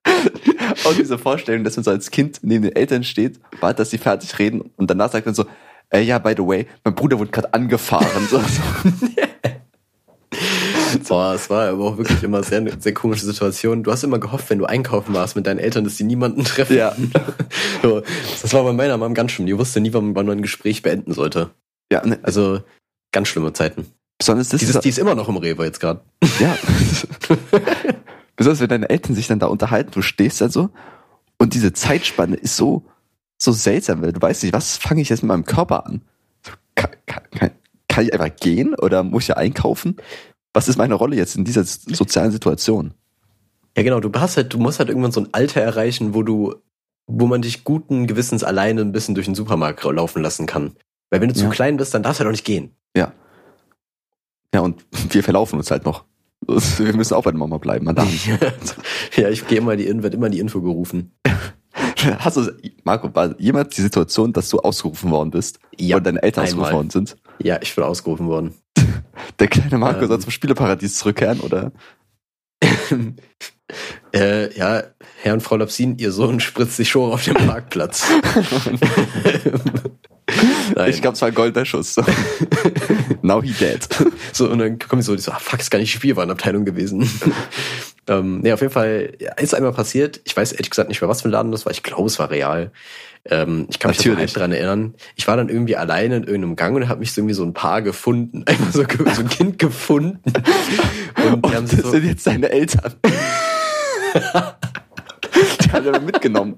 Und diese Vorstellung, dass man so als Kind neben den Eltern steht, wartet, dass sie fertig reden und danach sagt man so, äh, ja, by the way, mein Bruder wurde gerade angefahren. So, so.
Boah, es war aber auch wirklich immer sehr, sehr komische Situation. Du hast immer gehofft, wenn du einkaufen warst mit deinen Eltern, dass die niemanden treffen.
Ja.
So, das war bei meiner Mom ganz schlimm. Die wusste nie, wann man ein Gespräch beenden sollte.
Ja, ne,
Also ganz schlimme Zeiten.
besonders das
Die
ist,
ist, die ist immer noch im Rewe jetzt gerade.
ja. Besonders wenn deine Eltern sich dann da unterhalten, du stehst dann so und diese Zeitspanne ist so, so seltsam, weil du weißt nicht, was fange ich jetzt mit meinem Körper an? Kann, kann, kann, ich einfach gehen oder muss ich ja einkaufen? Was ist meine Rolle jetzt in dieser sozialen Situation?
Ja, genau. Du hast halt, du musst halt irgendwann so ein Alter erreichen, wo du, wo man dich guten Gewissens alleine ein bisschen durch den Supermarkt laufen lassen kann. Weil wenn du zu
Ja.
klein bist, dann darfst du halt auch nicht gehen.
Ja. Ja, und wir verlaufen uns halt noch. Wir müssen auch bei der Mama bleiben, Madame.
ja, ich gehe immer die, wird immer die Info gerufen.
Hast du, Marco, war jemals die Situation, dass du ausgerufen worden bist?
Ja,
und deine Eltern
einmal.
ausgerufen worden sind?
Ja, ich bin ausgerufen worden.
Der kleine Marco
Ähm.
soll zum Spieleparadies zurückkehren, oder?
äh, ja, Herr und Frau Lapsin, ihr Sohn spritzt sich schon auf dem Parkplatz.
Ich glaube, es war ein goldener Schuss. Now he dead.
So, und dann komme ich so, die so, ah, fuck, ist gar nicht Spielwarenabteilung gewesen. ähm, nee, auf jeden Fall ist einmal passiert. Ich weiß ehrlich gesagt nicht mehr, was für ein Laden das war. Ich glaube, es war real. Ähm, ich kann mich
Natürlich.
halb dran erinnern. Ich war dann irgendwie alleine in irgendeinem Gang und habe mich so irgendwie so ein Paar gefunden. Einfach so, so ein Kind gefunden. Und die haben
Und das
so,
sind jetzt deine Eltern. die haben wir mitgenommen.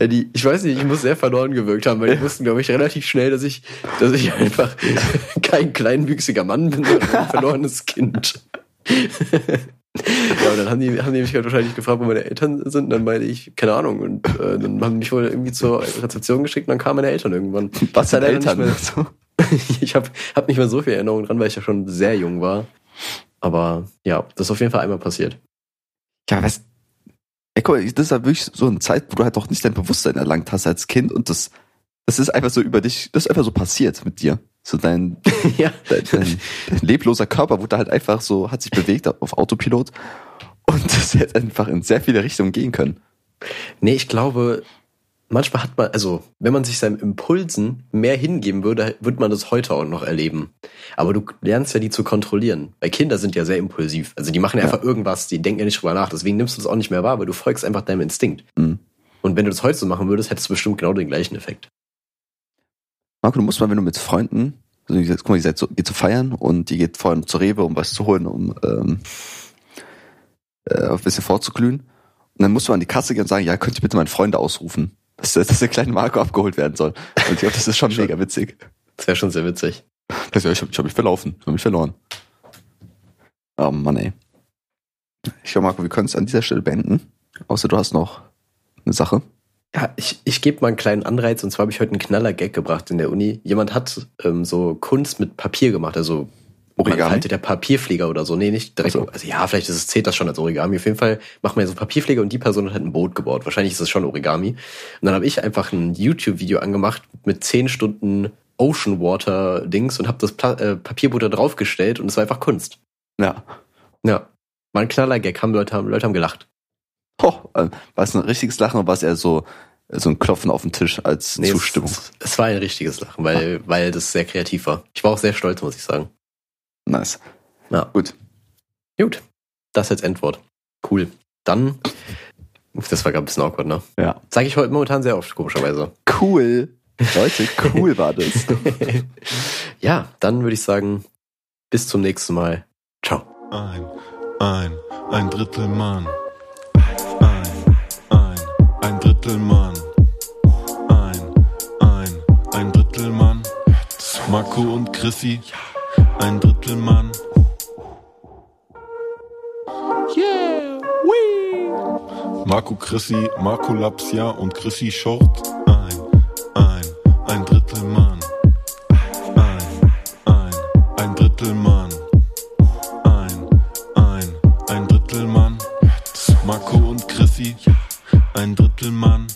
Ja, die, ich weiß nicht, ich muss sehr verloren gewirkt haben, weil die wussten, glaube ich, relativ schnell, dass ich, dass ich einfach kein kleinwüchsiger Mann bin, sondern ein verlorenes Kind. ja, und dann haben die, haben die mich halt wahrscheinlich gefragt, wo meine Eltern sind. Dann meinte ich, keine Ahnung. Und äh, dann haben die mich wohl irgendwie zur Rezeption geschickt und dann kamen meine Eltern irgendwann.
Was
nicht
Eltern?
mehr-
So.
ich habe hab nicht mehr so viel Erinnerung dran, weil ich ja schon sehr jung war. Aber ja, das ist auf jeden Fall einmal passiert.
Ja, weißt Ey, guck mal, das ist ja wirklich so eine Zeit, wo du halt doch nicht dein Bewusstsein erlangt hast als Kind und das, das ist einfach so über dich, das ist einfach so passiert mit dir. So dein,
ja.
dein, dein, dein lebloser Körper wurde halt einfach so, hat sich bewegt auf Autopilot und das hätte einfach in sehr viele Richtungen gehen können.
Nee, ich glaube, manchmal hat man, also wenn man sich seinen Impulsen mehr hingeben würde, wird man das heute auch noch erleben. Aber du lernst ja die zu kontrollieren. Weil Kinder sind ja sehr impulsiv. Also die machen ja einfach irgendwas, die denken ja nicht drüber nach. Deswegen nimmst du das auch nicht mehr wahr, weil du folgst einfach deinem Instinkt.
Mhm.
Und wenn du das heute so machen würdest, hättest du bestimmt genau den gleichen Effekt.
Marco, du musst mal, wenn du mit Freunden, also gesagt, guck mal, ihr seid so, geht zu feiern und die geht vorhin zur Rewe, um was zu holen, um ähm, äh, ein bisschen vorzuglühen. Und dann musst du an die Kasse gehen und sagen, ja, könnt ihr bitte meinen Freunde ausrufen, dass, dass der kleine Marco abgeholt werden soll. Und ich glaube, das ist schon mega witzig.
Das wäre schon sehr witzig.
Das, ich habe hab mich verlaufen, ich habe mich verloren. Oh Mann, ey. Ich glaube, Marco, wir können es an dieser Stelle beenden. Außer du hast noch eine Sache.
Ja, ich, ich gebe mal einen kleinen Anreiz und zwar habe ich heute einen Knaller-Gag gebracht in der Uni. Jemand hat ähm, so Kunst mit Papier gemacht, also man
Origami?
faltet der Papierflieger oder so. Nee, nicht direkt.
So.
Also ja, vielleicht ist es, zählt das schon als Origami. Auf jeden Fall macht man ja so Papierflieger und die Person hat halt ein Boot gebaut. Wahrscheinlich ist es schon Origami. Und dann habe ich einfach ein YouTube-Video angemacht mit 10 Stunden Ocean Water Dings und habe das Pla äh, Papierboot da draufgestellt und es war einfach Kunst.
Ja.
Ja. War ein Knaller-Gag, haben Leute, haben Leute haben gelacht.
Oh, äh, war es ein richtiges Lachen oder war es eher so, so ein Klopfen auf den Tisch als
Nee,
Zustimmung?
Es, es war ein richtiges Lachen, weil, weil das sehr kreativ war. Ich war auch sehr stolz, muss ich sagen.
Nice.
Ja.
Gut.
Gut. Das als Endwort. Cool. Dann, das war gerade ein bisschen awkward, ne?
Ja.
Sage ich heute momentan sehr oft, komischerweise.
Cool. Leute, cool war das.
ja, dann würde ich sagen, bis zum nächsten Mal. Ciao.
Ein, ein, ein Drittel Mann. Ein, ein, ein Drittel Mann. Ein, ein, ein Drittel Mann. Marco und Chrissy. Ein Drittel Mann. Yeah, wee. Marco Chrissy, Marco Lapsia und Chrissy Short. Ein, ein, ein Drittel Mann. Ein, ein, ein Drittel Mann. Ein, ein, ein Drittel Mann. Marco und Chrissy, ein Drittel Mann.